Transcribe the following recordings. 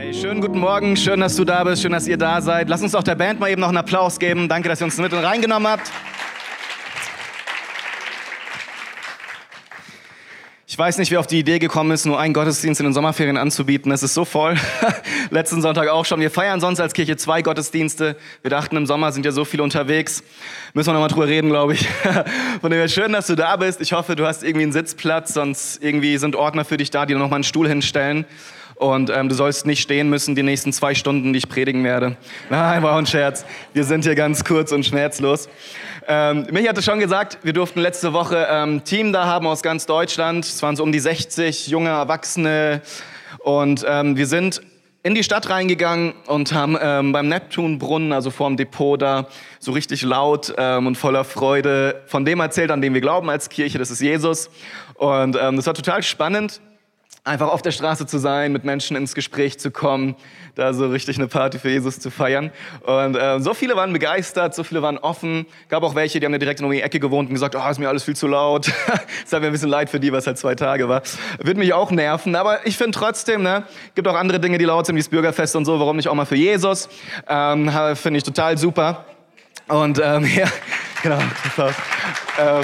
Hey, schönen guten Morgen, schön, dass du da bist, schön, dass ihr da seid. Lass uns doch der Band mal eben noch einen Applaus geben. Danke, dass ihr uns mit reingenommen habt. Ich weiß nicht, wer auf die Idee gekommen ist, nur einen Gottesdienst in den Sommerferien anzubieten. Es ist so voll. Letzten Sonntag auch schon. Wir feiern sonst als Kirche zwei Gottesdienste. Wir dachten, im Sommer sind ja so viele unterwegs. Müssen wir noch mal drüber reden, glaube ich. Von dem her schön, dass du da bist. Ich hoffe, du hast irgendwie einen Sitzplatz, sonst irgendwie sind Ordner für dich da, die noch mal einen Stuhl hinstellen. Und ähm, du sollst nicht stehen müssen die nächsten zwei Stunden, die ich predigen werde. Nein, war ein Scherz. Wir sind hier ganz kurz und schmerzlos. Ähm, Michi hatte schon gesagt, wir durften letzte Woche ähm, Team da haben aus ganz Deutschland. Es waren so um die 60 junge Erwachsene. Und ähm, wir sind in die Stadt reingegangen und haben ähm, beim Neptunbrunnen, also vorm Depot da, so richtig laut ähm, und voller Freude von dem erzählt, an dem wir glauben als Kirche, das ist Jesus. Und ähm, das war total spannend einfach auf der Straße zu sein, mit Menschen ins Gespräch zu kommen, da so richtig eine Party für Jesus zu feiern. Und äh, so viele waren begeistert, so viele waren offen. Gab auch welche, die haben ja direkt in die Ecke gewohnt und gesagt, oh, ist mir alles viel zu laut. Es hat mir ein bisschen leid für die, was halt zwei Tage war. Wird mich auch nerven, aber ich finde trotzdem, ne, gibt auch andere Dinge, die laut sind, wie das Bürgerfest und so. Warum nicht auch mal für Jesus? Ähm, finde ich total super. Und ähm, ja, genau. Äh,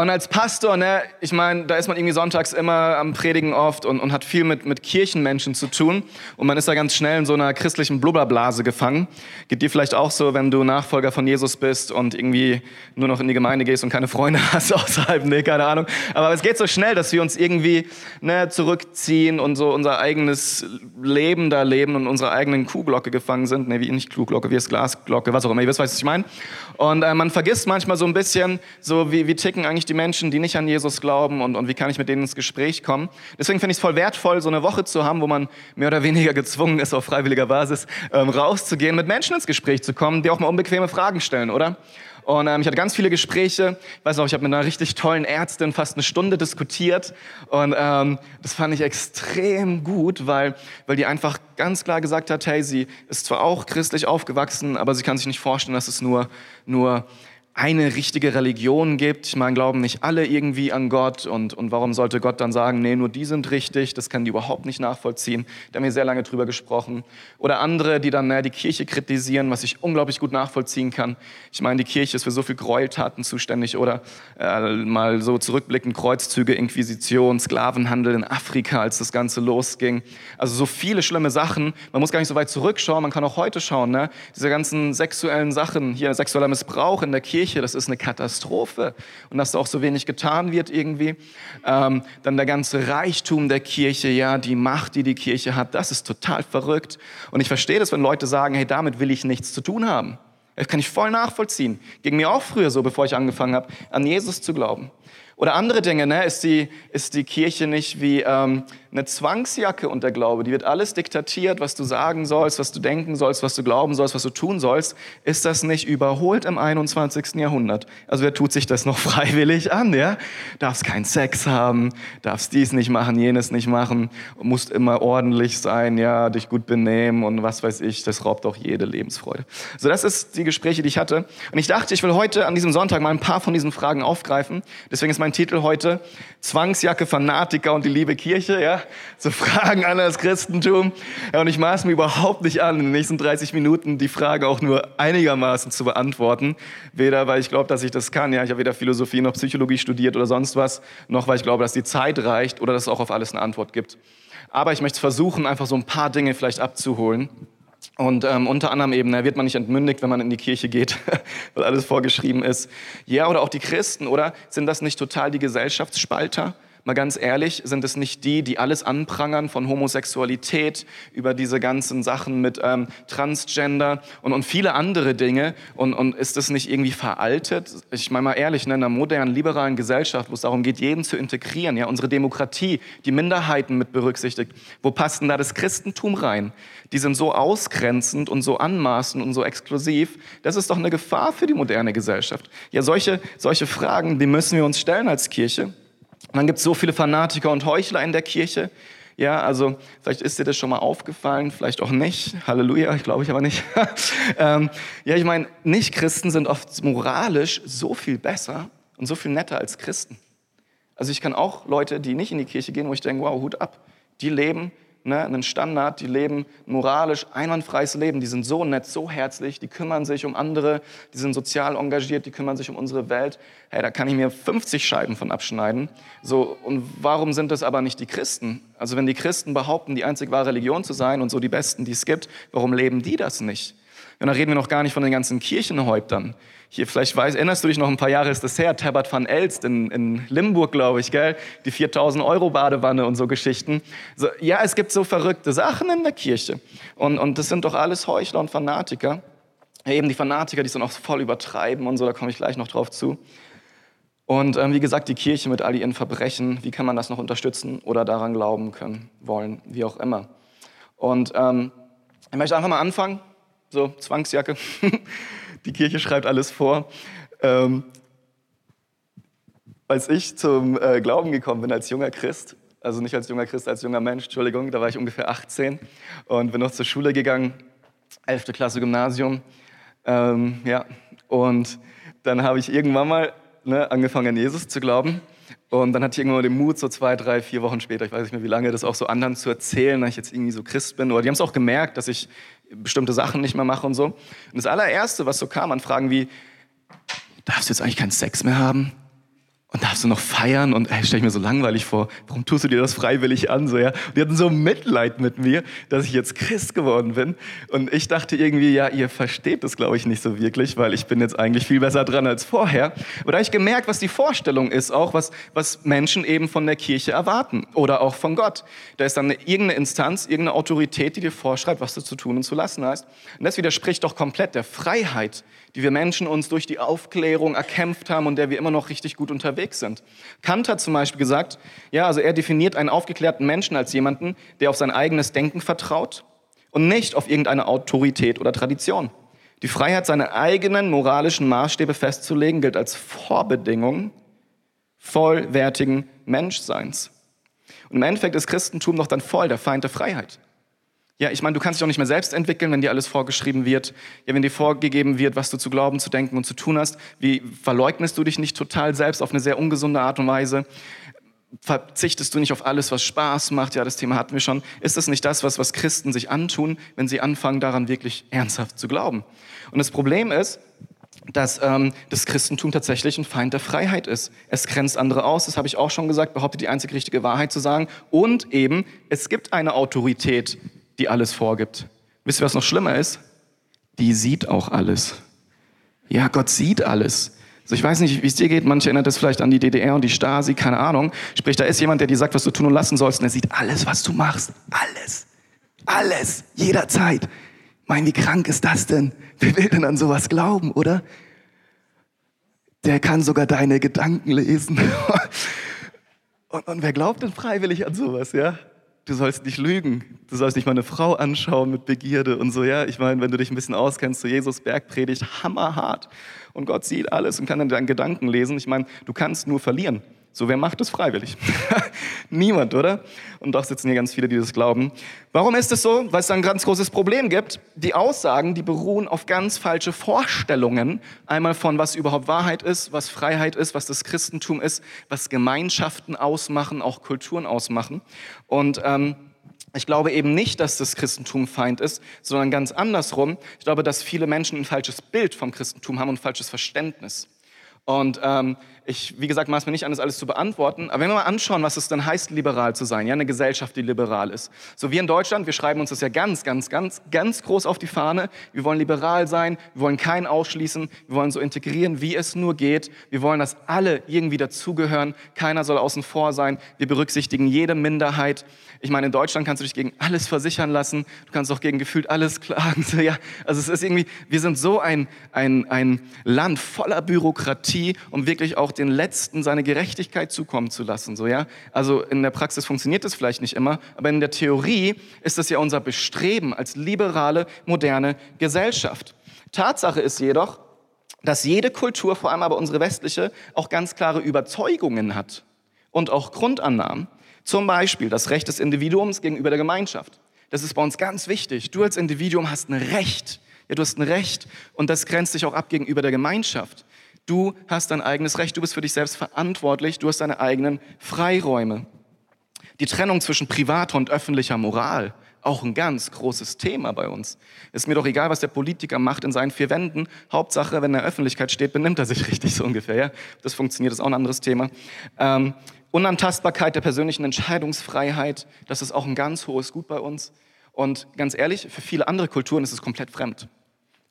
und als Pastor, ne, ich meine, da ist man irgendwie sonntags immer am Predigen oft und, und hat viel mit, mit Kirchenmenschen zu tun. Und man ist da ganz schnell in so einer christlichen Blubberblase gefangen. Geht dir vielleicht auch so, wenn du Nachfolger von Jesus bist und irgendwie nur noch in die Gemeinde gehst und keine Freunde hast außerhalb, ne, keine Ahnung. Aber es geht so schnell, dass wir uns irgendwie ne, zurückziehen und so unser eigenes Leben da leben und unserer eigenen Kuhglocke gefangen sind. Ne, wie nicht Kuhglocke, wie ist Glasglocke, was auch immer. Ihr wisst, was ich meine. Und äh, man vergisst manchmal so ein bisschen, so wie, wie ticken eigentlich die Menschen, die nicht an Jesus glauben und, und wie kann ich mit denen ins Gespräch kommen. Deswegen finde ich es voll wertvoll, so eine Woche zu haben, wo man mehr oder weniger gezwungen ist, auf freiwilliger Basis ähm, rauszugehen, mit Menschen ins Gespräch zu kommen, die auch mal unbequeme Fragen stellen, oder? Und ähm, ich hatte ganz viele Gespräche. Ich weiß noch, ich habe mit einer richtig tollen Ärztin fast eine Stunde diskutiert. Und ähm, das fand ich extrem gut, weil, weil die einfach ganz klar gesagt hat, hey, sie ist zwar auch christlich aufgewachsen, aber sie kann sich nicht vorstellen, dass es nur, nur eine richtige Religion gibt. Ich meine, glauben nicht alle irgendwie an Gott und, und warum sollte Gott dann sagen, nee, nur die sind richtig, das kann die überhaupt nicht nachvollziehen. Da haben wir sehr lange drüber gesprochen. Oder andere, die dann naja, die Kirche kritisieren, was ich unglaublich gut nachvollziehen kann. Ich meine, die Kirche ist für so viel Gräueltaten zuständig oder äh, mal so zurückblickend Kreuzzüge, Inquisition, Sklavenhandel in Afrika, als das Ganze losging. Also so viele schlimme Sachen. Man muss gar nicht so weit zurückschauen, man kann auch heute schauen. Ne? Diese ganzen sexuellen Sachen, hier sexueller Missbrauch in der Kirche, Kirche, das ist eine Katastrophe. Und dass da auch so wenig getan wird irgendwie. Ähm, dann der ganze Reichtum der Kirche, ja, die Macht, die die Kirche hat, das ist total verrückt. Und ich verstehe das, wenn Leute sagen, hey, damit will ich nichts zu tun haben. Das kann ich voll nachvollziehen. Ging mir auch früher so, bevor ich angefangen habe, an Jesus zu glauben. Oder andere Dinge, ne? ist, die, ist die Kirche nicht wie ähm, eine Zwangsjacke und der Glaube? Die wird alles diktatiert, was du sagen sollst, was du denken sollst, was du glauben sollst, was du tun sollst. Ist das nicht überholt im 21. Jahrhundert? Also wer tut sich das noch freiwillig an? Ja? Darfst keinen Sex haben, darfst dies nicht machen, jenes nicht machen, musst immer ordentlich sein, ja, dich gut benehmen und was weiß ich, das raubt auch jede Lebensfreude. So, das ist die Gespräche, die ich hatte. Und ich dachte, ich will heute an diesem Sonntag mal ein paar von diesen Fragen aufgreifen. Deswegen ist mein mein Titel heute. Zwangsjacke, Fanatiker und die liebe Kirche, ja. So Fragen an das Christentum. Ja, und ich maß mir überhaupt nicht an, in den nächsten 30 Minuten die Frage auch nur einigermaßen zu beantworten. Weder, weil ich glaube, dass ich das kann, ja. Ich habe weder Philosophie noch Psychologie studiert oder sonst was, noch weil ich glaube, dass die Zeit reicht oder dass es auch auf alles eine Antwort gibt. Aber ich möchte versuchen, einfach so ein paar Dinge vielleicht abzuholen. Und ähm, unter anderem eben, da wird man nicht entmündigt, wenn man in die Kirche geht, weil alles vorgeschrieben ist. Ja, oder auch die Christen, oder? Sind das nicht total die Gesellschaftsspalter? Mal ganz ehrlich, sind es nicht die, die alles anprangern von Homosexualität über diese ganzen Sachen mit ähm, Transgender und, und viele andere Dinge? Und, und ist das nicht irgendwie veraltet? Ich meine mal ehrlich, ne, in einer modernen, liberalen Gesellschaft, wo es darum geht, jeden zu integrieren, ja, unsere Demokratie, die Minderheiten mit berücksichtigt, wo passt denn da das Christentum rein? Die sind so ausgrenzend und so anmaßend und so exklusiv. Das ist doch eine Gefahr für die moderne Gesellschaft. Ja, solche, solche Fragen, die müssen wir uns stellen als Kirche. Und dann gibt es so viele Fanatiker und Heuchler in der Kirche. Ja, also vielleicht ist dir das schon mal aufgefallen, vielleicht auch nicht. Halleluja, ich glaube ich aber nicht. ähm, ja, ich meine, Nicht-Christen sind oft moralisch so viel besser und so viel netter als Christen. Also ich kann auch Leute, die nicht in die Kirche gehen, wo ich denke, wow, Hut ab. Die leben ne, einen Standard, die leben moralisch einwandfreies Leben, die sind so nett, so herzlich, die kümmern sich um andere, die sind sozial engagiert, die kümmern sich um unsere Welt. Hey, da kann ich mir 50 Scheiben von abschneiden. So, und warum sind das aber nicht die Christen? Also wenn die Christen behaupten, die einzig wahre Religion zu sein und so die Besten, die es gibt, warum leben die das nicht? Und da reden wir noch gar nicht von den ganzen Kirchenhäuptern. Hier, vielleicht weiß, erinnerst du dich noch, ein paar Jahre ist das her, Tabert van Elst in, in Limburg, glaube ich, gell? Die 4000 Euro Badewanne und so Geschichten. So, ja, es gibt so verrückte Sachen in der Kirche. Und, und das sind doch alles Heuchler und Fanatiker. Eben die Fanatiker, die es dann auch voll übertreiben und so, da komme ich gleich noch drauf zu. Und ähm, wie gesagt, die Kirche mit all ihren Verbrechen, wie kann man das noch unterstützen oder daran glauben können, wollen, wie auch immer. Und ähm, ich möchte einfach mal anfangen so Zwangsjacke. Die Kirche schreibt alles vor. Ähm, als ich zum äh, Glauben gekommen bin als junger Christ, also nicht als junger Christ, als junger Mensch, Entschuldigung, da war ich ungefähr 18 und bin noch zur Schule gegangen, 11. Klasse Gymnasium. Ähm, ja, und dann habe ich irgendwann mal ne, angefangen, an Jesus zu glauben. Und dann hatte ich irgendwann mal den Mut, so zwei, drei, vier Wochen später, ich weiß nicht mehr wie lange, das auch so anderen zu erzählen, dass ich jetzt irgendwie so Christ bin. Oder die haben es auch gemerkt, dass ich bestimmte Sachen nicht mehr mache und so. Und das allererste, was so kam an Fragen wie, darfst du jetzt eigentlich keinen Sex mehr haben? Und darfst du noch feiern? Und ey, stell ich mir so langweilig vor, warum tust du dir das freiwillig an? So, ja? Und die hatten so Mitleid mit mir, dass ich jetzt Christ geworden bin. Und ich dachte irgendwie, ja, ihr versteht das, glaube ich, nicht so wirklich, weil ich bin jetzt eigentlich viel besser dran als vorher. Aber da habe ich gemerkt, was die Vorstellung ist, auch was, was Menschen eben von der Kirche erwarten oder auch von Gott. Da ist dann eine, irgendeine Instanz, irgendeine Autorität, die dir vorschreibt, was du zu tun und zu lassen hast. Und das widerspricht doch komplett der Freiheit, die wir Menschen uns durch die Aufklärung erkämpft haben und der wir immer noch richtig gut unterwegs sind. Kant hat zum Beispiel gesagt, ja, also er definiert einen aufgeklärten Menschen als jemanden, der auf sein eigenes Denken vertraut und nicht auf irgendeine Autorität oder Tradition. Die Freiheit, seine eigenen moralischen Maßstäbe festzulegen, gilt als Vorbedingung vollwertigen Menschseins. Und im Endeffekt ist Christentum doch dann voll der Feind der Freiheit. Ja, ich meine, du kannst dich auch nicht mehr selbst entwickeln, wenn dir alles vorgeschrieben wird. Ja, wenn dir vorgegeben wird, was du zu glauben, zu denken und zu tun hast. Wie verleugnest du dich nicht total selbst auf eine sehr ungesunde Art und Weise? Verzichtest du nicht auf alles, was Spaß macht? Ja, das Thema hatten wir schon. Ist das nicht das, was, was Christen sich antun, wenn sie anfangen, daran wirklich ernsthaft zu glauben? Und das Problem ist, dass ähm, das Christentum tatsächlich ein Feind der Freiheit ist. Es grenzt andere aus, das habe ich auch schon gesagt, behauptet die einzig richtige Wahrheit zu sagen. Und eben, es gibt eine Autorität, die alles vorgibt. Wisst ihr, was noch schlimmer ist? Die sieht auch alles. Ja, Gott sieht alles. Also ich weiß nicht, wie es dir geht. Manche erinnert es vielleicht an die DDR und die Stasi, keine Ahnung. Sprich, da ist jemand, der dir sagt, was du tun und lassen sollst. Und er sieht alles, was du machst. Alles. Alles. Jederzeit. Mein, wie krank ist das denn? Wer will denn an sowas glauben, oder? Der kann sogar deine Gedanken lesen. und, und wer glaubt denn freiwillig an sowas, ja? Du sollst nicht lügen, du sollst nicht mal eine Frau anschauen mit Begierde und so, ja. Ich meine, wenn du dich ein bisschen auskennst, so Jesus Bergpredigt, hammerhart. Und Gott sieht alles und kann dann deinen Gedanken lesen. Ich meine, du kannst nur verlieren. So, wer macht es freiwillig? Niemand, oder? Und doch sitzen hier ganz viele, die das glauben. Warum ist es so? Weil es da ein ganz großes Problem gibt. Die Aussagen, die beruhen auf ganz falsche Vorstellungen. Einmal von, was überhaupt Wahrheit ist, was Freiheit ist, was das Christentum ist, was Gemeinschaften ausmachen, auch Kulturen ausmachen. Und ähm, ich glaube eben nicht, dass das Christentum Feind ist, sondern ganz andersrum. Ich glaube, dass viele Menschen ein falsches Bild vom Christentum haben und ein falsches Verständnis. Und ähm, ich, wie gesagt, maß mir nicht an, das alles zu beantworten. Aber wenn wir mal anschauen, was es dann heißt, liberal zu sein, ja, eine Gesellschaft, die liberal ist. So wir in Deutschland, wir schreiben uns das ja ganz, ganz, ganz, ganz groß auf die Fahne. Wir wollen liberal sein, wir wollen keinen ausschließen, wir wollen so integrieren, wie es nur geht. Wir wollen, dass alle irgendwie dazugehören, keiner soll außen vor sein. Wir berücksichtigen jede Minderheit. Ich meine, in Deutschland kannst du dich gegen alles versichern lassen, du kannst auch gegen gefühlt alles klagen. So, ja, also es ist irgendwie, wir sind so ein, ein, ein Land voller Bürokratie, um wirklich auch den Letzten seine Gerechtigkeit zukommen zu lassen. So, ja? Also in der Praxis funktioniert das vielleicht nicht immer, aber in der Theorie ist das ja unser Bestreben als liberale, moderne Gesellschaft. Tatsache ist jedoch, dass jede Kultur, vor allem aber unsere westliche, auch ganz klare Überzeugungen hat und auch Grundannahmen. Zum Beispiel das Recht des Individuums gegenüber der Gemeinschaft. Das ist bei uns ganz wichtig. Du als Individuum hast ein Recht. Ja, du hast ein Recht und das grenzt sich auch ab gegenüber der Gemeinschaft. Du hast dein eigenes Recht, du bist für dich selbst verantwortlich, du hast deine eigenen Freiräume. Die Trennung zwischen privater und öffentlicher Moral, auch ein ganz großes Thema bei uns. Ist mir doch egal, was der Politiker macht in seinen vier Wänden. Hauptsache, wenn er in der Öffentlichkeit steht, benimmt er sich richtig so ungefähr. Ja? Das funktioniert, ist auch ein anderes Thema. Ähm, Unantastbarkeit der persönlichen Entscheidungsfreiheit, das ist auch ein ganz hohes Gut bei uns. Und ganz ehrlich, für viele andere Kulturen ist es komplett fremd.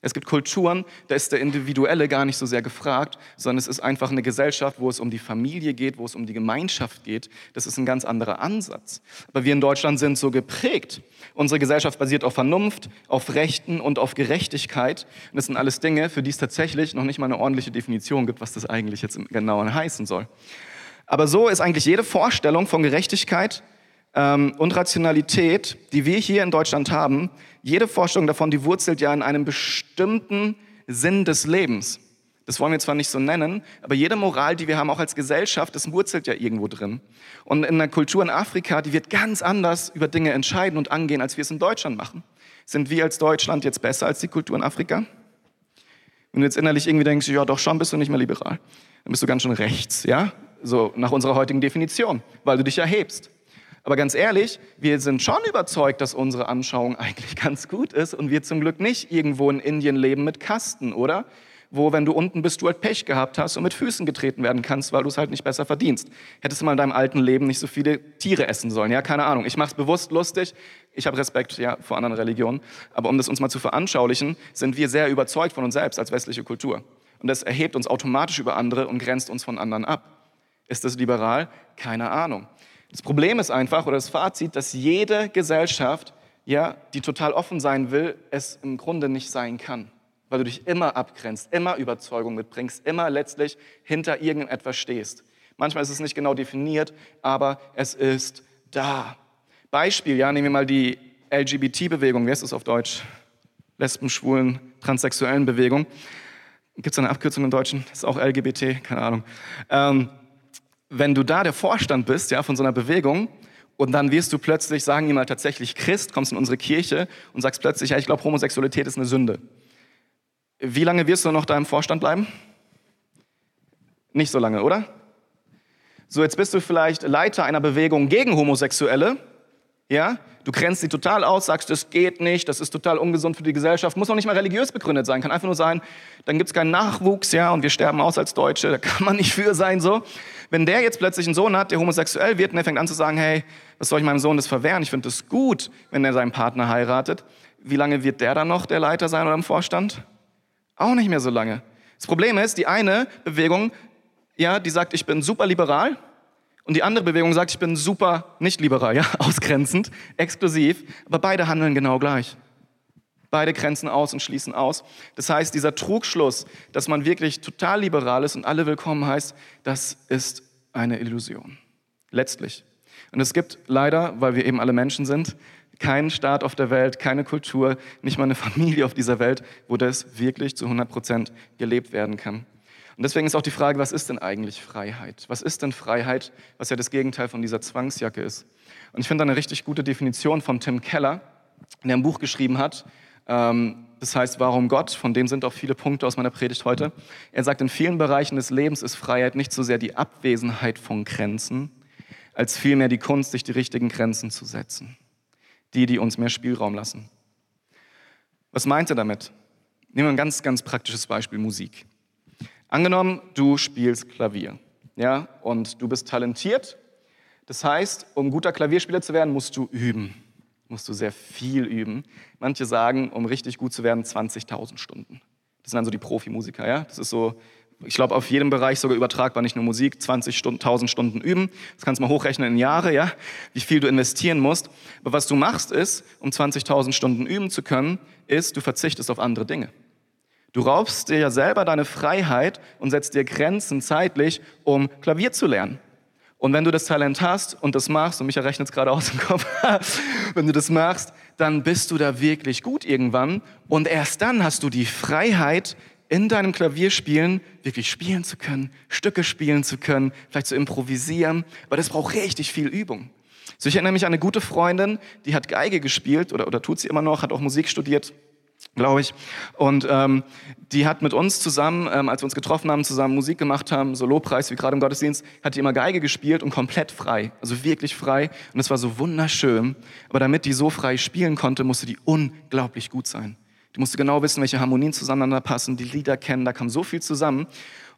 Es gibt Kulturen, da ist der Individuelle gar nicht so sehr gefragt, sondern es ist einfach eine Gesellschaft, wo es um die Familie geht, wo es um die Gemeinschaft geht. Das ist ein ganz anderer Ansatz. Aber wir in Deutschland sind so geprägt. Unsere Gesellschaft basiert auf Vernunft, auf Rechten und auf Gerechtigkeit. Und das sind alles Dinge, für die es tatsächlich noch nicht mal eine ordentliche Definition gibt, was das eigentlich jetzt im Genauen heißen soll. Aber so ist eigentlich jede Vorstellung von Gerechtigkeit ähm, und Rationalität, die wir hier in Deutschland haben, jede Vorstellung davon, die wurzelt ja in einem bestimmten Sinn des Lebens. Das wollen wir zwar nicht so nennen, aber jede Moral, die wir haben, auch als Gesellschaft, das wurzelt ja irgendwo drin. Und in der Kultur in Afrika, die wird ganz anders über Dinge entscheiden und angehen, als wir es in Deutschland machen. Sind wir als Deutschland jetzt besser als die Kultur in Afrika? Wenn du jetzt innerlich irgendwie denkst, ja doch schon, bist du nicht mehr liberal, dann bist du ganz schön rechts, ja? So nach unserer heutigen Definition, weil du dich erhebst. Aber ganz ehrlich, wir sind schon überzeugt, dass unsere Anschauung eigentlich ganz gut ist und wir zum Glück nicht irgendwo in Indien leben mit Kasten, oder? Wo, wenn du unten bist, du halt Pech gehabt hast und mit Füßen getreten werden kannst, weil du es halt nicht besser verdienst. Hättest du mal in deinem alten Leben nicht so viele Tiere essen sollen, ja? Keine Ahnung. Ich mache es bewusst lustig. Ich habe Respekt ja, vor anderen Religionen. Aber um das uns mal zu veranschaulichen, sind wir sehr überzeugt von uns selbst als westliche Kultur. Und das erhebt uns automatisch über andere und grenzt uns von anderen ab. Ist das liberal? Keine Ahnung. Das Problem ist einfach, oder das Fazit, dass jede Gesellschaft, ja, die total offen sein will, es im Grunde nicht sein kann. Weil du dich immer abgrenzt, immer Überzeugung mitbringst, immer letztlich hinter irgendetwas stehst. Manchmal ist es nicht genau definiert, aber es ist da. Beispiel, ja, nehmen wir mal die LGBT-Bewegung, wie heißt das auf Deutsch? Lesben, Schwulen, Transsexuellen Bewegung. Gibt es eine Abkürzung im Deutschen? Das ist auch LGBT, keine Ahnung. Ähm, wenn du da der Vorstand bist, ja, von so einer Bewegung, und dann wirst du plötzlich, sagen die mal tatsächlich Christ, kommst in unsere Kirche und sagst plötzlich, ja, ich glaube, Homosexualität ist eine Sünde. Wie lange wirst du noch da im Vorstand bleiben? Nicht so lange, oder? So, jetzt bist du vielleicht Leiter einer Bewegung gegen Homosexuelle, ja? Du grenzt sie total aus, sagst, das geht nicht, das ist total ungesund für die Gesellschaft. Muss auch nicht mal religiös begründet sein, kann einfach nur sein, dann gibt es keinen Nachwuchs, ja, und wir sterben aus als Deutsche, da kann man nicht für sein, so. Wenn der jetzt plötzlich einen Sohn hat, der homosexuell wird und er fängt an zu sagen, hey, was soll ich meinem Sohn das verwehren? Ich finde das gut, wenn er seinen Partner heiratet. Wie lange wird der dann noch der Leiter sein oder im Vorstand? Auch nicht mehr so lange. Das Problem ist, die eine Bewegung, ja, die sagt, ich bin super liberal. Und die andere Bewegung sagt, ich bin super nicht liberal, ja, ausgrenzend, exklusiv. Aber beide handeln genau gleich. Beide grenzen aus und schließen aus. Das heißt, dieser Trugschluss, dass man wirklich total liberal ist und alle willkommen heißt, das ist eine Illusion. Letztlich. Und es gibt leider, weil wir eben alle Menschen sind, keinen Staat auf der Welt, keine Kultur, nicht mal eine Familie auf dieser Welt, wo das wirklich zu 100 Prozent gelebt werden kann. Und deswegen ist auch die Frage, was ist denn eigentlich Freiheit? Was ist denn Freiheit, was ja das Gegenteil von dieser Zwangsjacke ist? Und ich finde eine richtig gute Definition von Tim Keller, der ein Buch geschrieben hat, ähm, das heißt, warum Gott? Von dem sind auch viele Punkte aus meiner Predigt heute. Er sagt, in vielen Bereichen des Lebens ist Freiheit nicht so sehr die Abwesenheit von Grenzen, als vielmehr die Kunst, sich die richtigen Grenzen zu setzen. Die, die uns mehr Spielraum lassen. Was meint er damit? Nehmen wir ein ganz, ganz praktisches Beispiel, Musik. Angenommen, du spielst Klavier, ja, und du bist talentiert. Das heißt, um guter Klavierspieler zu werden, musst du üben musst du sehr viel üben. Manche sagen, um richtig gut zu werden, 20.000 Stunden. Das sind dann so die Profimusiker, ja? Das ist so, ich glaube, auf jedem Bereich sogar übertragbar, nicht nur Musik, 20.000 Stunden, Stunden üben. Das kannst du mal hochrechnen in Jahre, ja? Wie viel du investieren musst. Aber was du machst ist, um 20.000 Stunden üben zu können, ist, du verzichtest auf andere Dinge. Du raubst dir ja selber deine Freiheit und setzt dir Grenzen zeitlich, um Klavier zu lernen. Und wenn du das Talent hast und das machst, und mich rechnet es gerade aus dem Kopf, wenn du das machst, dann bist du da wirklich gut irgendwann. Und erst dann hast du die Freiheit, in deinem Klavierspielen wirklich spielen zu können, Stücke spielen zu können, vielleicht zu improvisieren. Aber das braucht richtig viel Übung. So, ich erinnere mich an eine gute Freundin, die hat Geige gespielt oder, oder tut sie immer noch, hat auch Musik studiert. Glaube ich. Und ähm, die hat mit uns zusammen, ähm, als wir uns getroffen haben, zusammen Musik gemacht haben, so Lobpreis wie gerade im Gottesdienst, hat die immer Geige gespielt und komplett frei, also wirklich frei. Und es war so wunderschön. Aber damit die so frei spielen konnte, musste die unglaublich gut sein. Die musste genau wissen, welche Harmonien zueinander passen, die Lieder kennen, da kam so viel zusammen.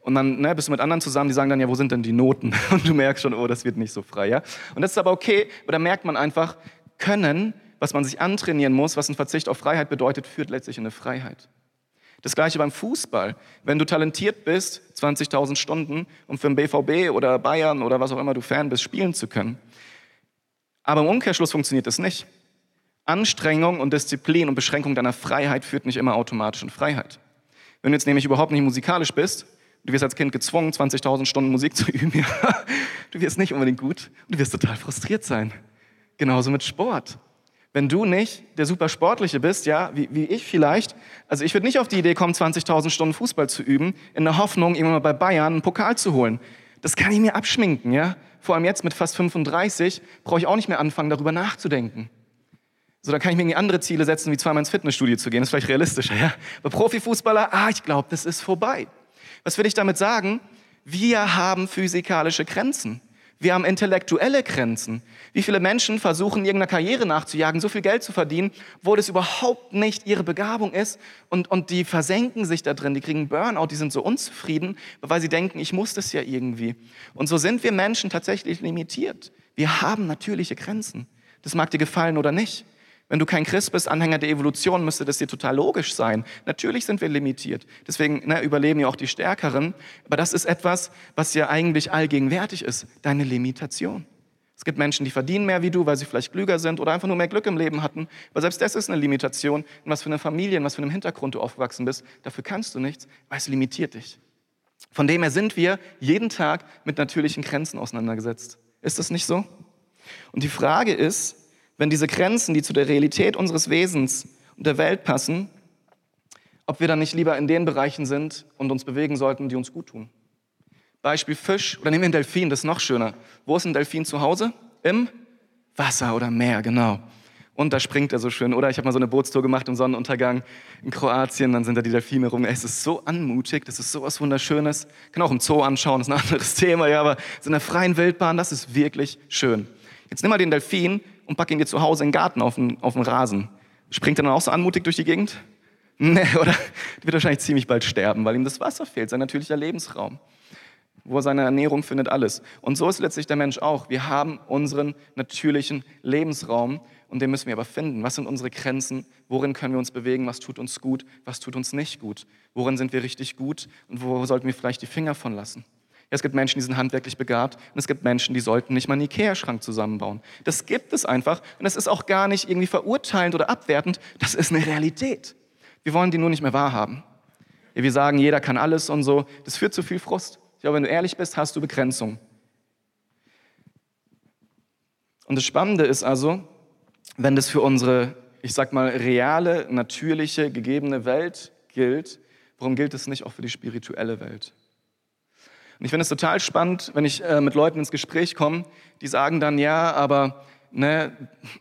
Und dann ne, bist du mit anderen zusammen, die sagen dann, ja, wo sind denn die Noten? Und du merkst schon, oh, das wird nicht so frei, ja. Und das ist aber okay, aber da merkt man einfach, Können was man sich antrainieren muss, was ein Verzicht auf Freiheit bedeutet, führt letztlich in eine Freiheit. Das gleiche beim Fußball. Wenn du talentiert bist, 20.000 Stunden, um für den BVB oder Bayern oder was auch immer du Fan bist, spielen zu können. Aber im Umkehrschluss funktioniert das nicht. Anstrengung und Disziplin und Beschränkung deiner Freiheit führt nicht immer automatisch in Freiheit. Wenn du jetzt nämlich überhaupt nicht musikalisch bist, du wirst als Kind gezwungen, 20.000 Stunden Musik zu üben, ja, du wirst nicht unbedingt gut und du wirst total frustriert sein. Genauso mit Sport. Wenn du nicht der super Sportliche bist, ja, wie, wie ich vielleicht, also ich würde nicht auf die Idee kommen, 20.000 Stunden Fußball zu üben, in der Hoffnung, irgendwann mal bei Bayern einen Pokal zu holen. Das kann ich mir abschminken, ja. Vor allem jetzt mit fast 35 brauche ich auch nicht mehr anfangen, darüber nachzudenken. So, da kann ich mir irgendwie andere Ziele setzen, wie zweimal ins Fitnessstudio zu gehen. Das ist vielleicht realistischer, ja. Bei Profifußballer, ah, ich glaube, das ist vorbei. Was will ich damit sagen? Wir haben physikalische Grenzen. Wir haben intellektuelle Grenzen. Wie viele Menschen versuchen, irgendeiner Karriere nachzujagen, so viel Geld zu verdienen, wo das überhaupt nicht ihre Begabung ist und, und die versenken sich da drin, die kriegen Burnout, die sind so unzufrieden, weil sie denken, ich muss das ja irgendwie. Und so sind wir Menschen tatsächlich limitiert. Wir haben natürliche Grenzen. Das mag dir gefallen oder nicht. Wenn du kein Christ bist, Anhänger der Evolution, müsste das dir total logisch sein. Natürlich sind wir limitiert. Deswegen ne, überleben ja auch die Stärkeren. Aber das ist etwas, was ja eigentlich allgegenwärtig ist. Deine Limitation. Es gibt Menschen, die verdienen mehr wie du, weil sie vielleicht klüger sind oder einfach nur mehr Glück im Leben hatten. Aber selbst das ist eine Limitation. In was für eine Familie, in was für einem Hintergrund du aufgewachsen bist, dafür kannst du nichts, weil es limitiert dich. Von dem her sind wir jeden Tag mit natürlichen Grenzen auseinandergesetzt. Ist das nicht so? Und die Frage ist, wenn diese Grenzen, die zu der Realität unseres Wesens und der Welt passen, ob wir dann nicht lieber in den Bereichen sind und uns bewegen sollten, die uns gut tun. Beispiel Fisch oder nehmen wir einen Delfin, das ist noch schöner. Wo ist ein Delfin zu Hause? Im Wasser oder Meer, genau. Und da springt er so schön. Oder ich habe mal so eine Bootstour gemacht im Sonnenuntergang in Kroatien, dann sind da die Delfine rum. Es ist so anmutig, das ist so was Wunderschönes. Kann auch im Zoo anschauen, das ist ein anderes Thema, ja, aber so in der freien Wildbahn, das ist wirklich schön. Jetzt nimm mal den Delfin und pack ihn dir zu Hause in den Garten auf den, auf den Rasen. Springt er dann auch so anmutig durch die Gegend? Nee, oder? Der wird wahrscheinlich ziemlich bald sterben, weil ihm das Wasser fehlt, sein natürlicher Lebensraum, wo er seine Ernährung findet, alles. Und so ist letztlich der Mensch auch. Wir haben unseren natürlichen Lebensraum und den müssen wir aber finden. Was sind unsere Grenzen? Worin können wir uns bewegen? Was tut uns gut? Was tut uns nicht gut? Worin sind wir richtig gut? Und wo sollten wir vielleicht die Finger von lassen? Es gibt Menschen, die sind handwerklich begabt und es gibt Menschen, die sollten nicht mal einen Ikea-Schrank zusammenbauen. Das gibt es einfach und das ist auch gar nicht irgendwie verurteilend oder abwertend. Das ist eine Realität. Wir wollen die nur nicht mehr wahrhaben. Wir sagen, jeder kann alles und so. Das führt zu viel Frust. Ich glaube, wenn du ehrlich bist, hast du Begrenzung. Und das Spannende ist also, wenn das für unsere, ich sag mal, reale, natürliche, gegebene Welt gilt, warum gilt es nicht auch für die spirituelle Welt? Und ich finde es total spannend, wenn ich äh, mit Leuten ins Gespräch komme, die sagen dann, ja, aber ne,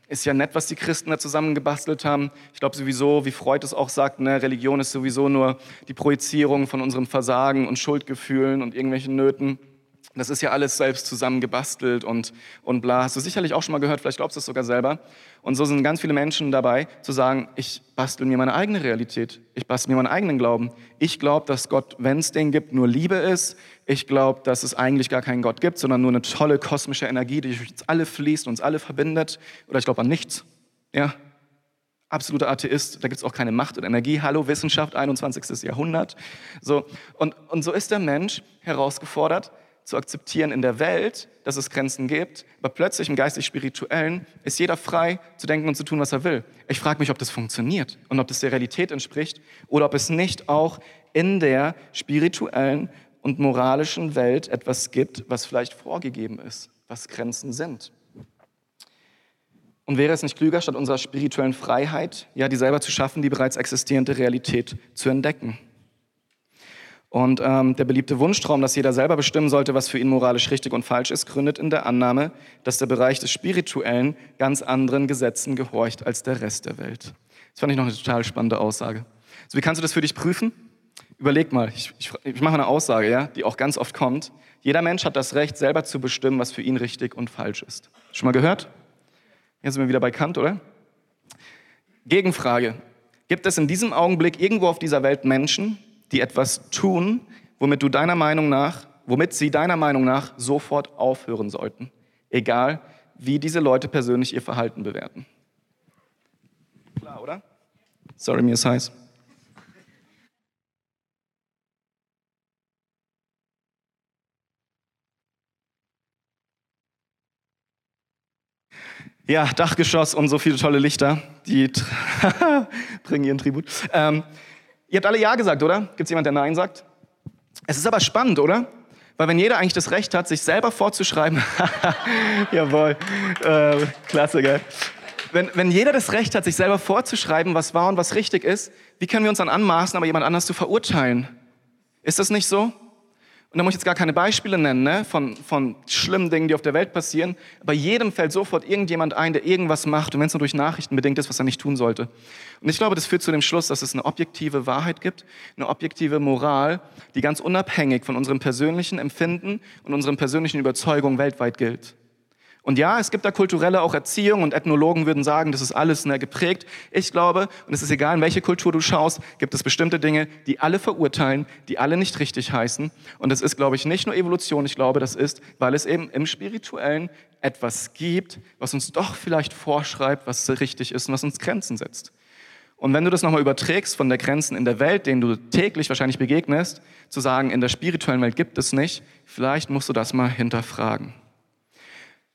ist ja nett, was die Christen da zusammengebastelt haben. Ich glaube sowieso, wie Freud es auch sagt, ne, Religion ist sowieso nur die Projizierung von unserem Versagen und Schuldgefühlen und irgendwelchen Nöten. Das ist ja alles selbst zusammengebastelt und, und bla. Hast du sicherlich auch schon mal gehört, vielleicht glaubst du es sogar selber. Und so sind ganz viele Menschen dabei, zu sagen, ich bastel mir meine eigene Realität. Ich bastel mir meinen eigenen Glauben. Ich glaube, dass Gott, wenn es den gibt, nur Liebe ist. Ich glaube, dass es eigentlich gar keinen Gott gibt, sondern nur eine tolle kosmische Energie, die durch uns alle fließt und uns alle verbindet. Oder ich glaube an nichts. Ja, absoluter Atheist, da gibt es auch keine Macht und Energie. Hallo, Wissenschaft, 21. Jahrhundert. So, und, und so ist der Mensch herausgefordert, zu akzeptieren in der Welt, dass es Grenzen gibt, aber plötzlich im geistig-spirituellen ist jeder frei zu denken und zu tun, was er will. Ich frage mich, ob das funktioniert und ob das der Realität entspricht oder ob es nicht auch in der spirituellen und moralischen Welt etwas gibt, was vielleicht vorgegeben ist, was Grenzen sind. Und wäre es nicht klüger, statt unserer spirituellen Freiheit, ja, die selber zu schaffen, die bereits existierende Realität zu entdecken? Und ähm, der beliebte Wunschtraum, dass jeder selber bestimmen sollte, was für ihn moralisch richtig und falsch ist, gründet in der Annahme, dass der Bereich des Spirituellen ganz anderen Gesetzen gehorcht als der Rest der Welt. Das fand ich noch eine total spannende Aussage. So, wie kannst du das für dich prüfen? Überleg mal, ich, ich, ich mache eine Aussage, ja, die auch ganz oft kommt. Jeder Mensch hat das Recht, selber zu bestimmen, was für ihn richtig und falsch ist. Schon mal gehört? Jetzt sind wir wieder bei Kant, oder? Gegenfrage. Gibt es in diesem Augenblick irgendwo auf dieser Welt Menschen, die etwas tun, womit du deiner Meinung nach, womit sie deiner Meinung nach sofort aufhören sollten, egal wie diese Leute persönlich ihr Verhalten bewerten. Klar, oder? Sorry, mir ist heiß. Ja, Dachgeschoss und so viele tolle Lichter, die bringen ihren Tribut. Ähm, Ihr habt alle Ja gesagt, oder? Gibt es jemand, der Nein sagt? Es ist aber spannend, oder? Weil wenn jeder eigentlich das Recht hat, sich selber vorzuschreiben, jawohl, äh, klasse, gell? Wenn, wenn jeder das Recht hat, sich selber vorzuschreiben, was wahr und was richtig ist, wie können wir uns dann anmaßen, aber jemand anders zu verurteilen? Ist das nicht so? Und da muss ich jetzt gar keine Beispiele nennen ne, von, von schlimmen Dingen, die auf der Welt passieren. Bei jedem fällt sofort irgendjemand ein, der irgendwas macht. Und wenn es nur durch Nachrichten bedingt ist, was er nicht tun sollte. Und ich glaube, das führt zu dem Schluss, dass es eine objektive Wahrheit gibt, eine objektive Moral, die ganz unabhängig von unserem persönlichen Empfinden und unseren persönlichen Überzeugungen weltweit gilt. Und ja, es gibt da kulturelle auch Erziehung und Ethnologen würden sagen, das ist alles ne, geprägt. Ich glaube, und es ist egal, in welche Kultur du schaust, gibt es bestimmte Dinge, die alle verurteilen, die alle nicht richtig heißen. Und das ist, glaube ich, nicht nur Evolution, ich glaube, das ist, weil es eben im Spirituellen etwas gibt, was uns doch vielleicht vorschreibt, was richtig ist und was uns Grenzen setzt. Und wenn du das nochmal überträgst von der Grenzen in der Welt, denen du täglich wahrscheinlich begegnest, zu sagen, in der spirituellen Welt gibt es nicht, vielleicht musst du das mal hinterfragen.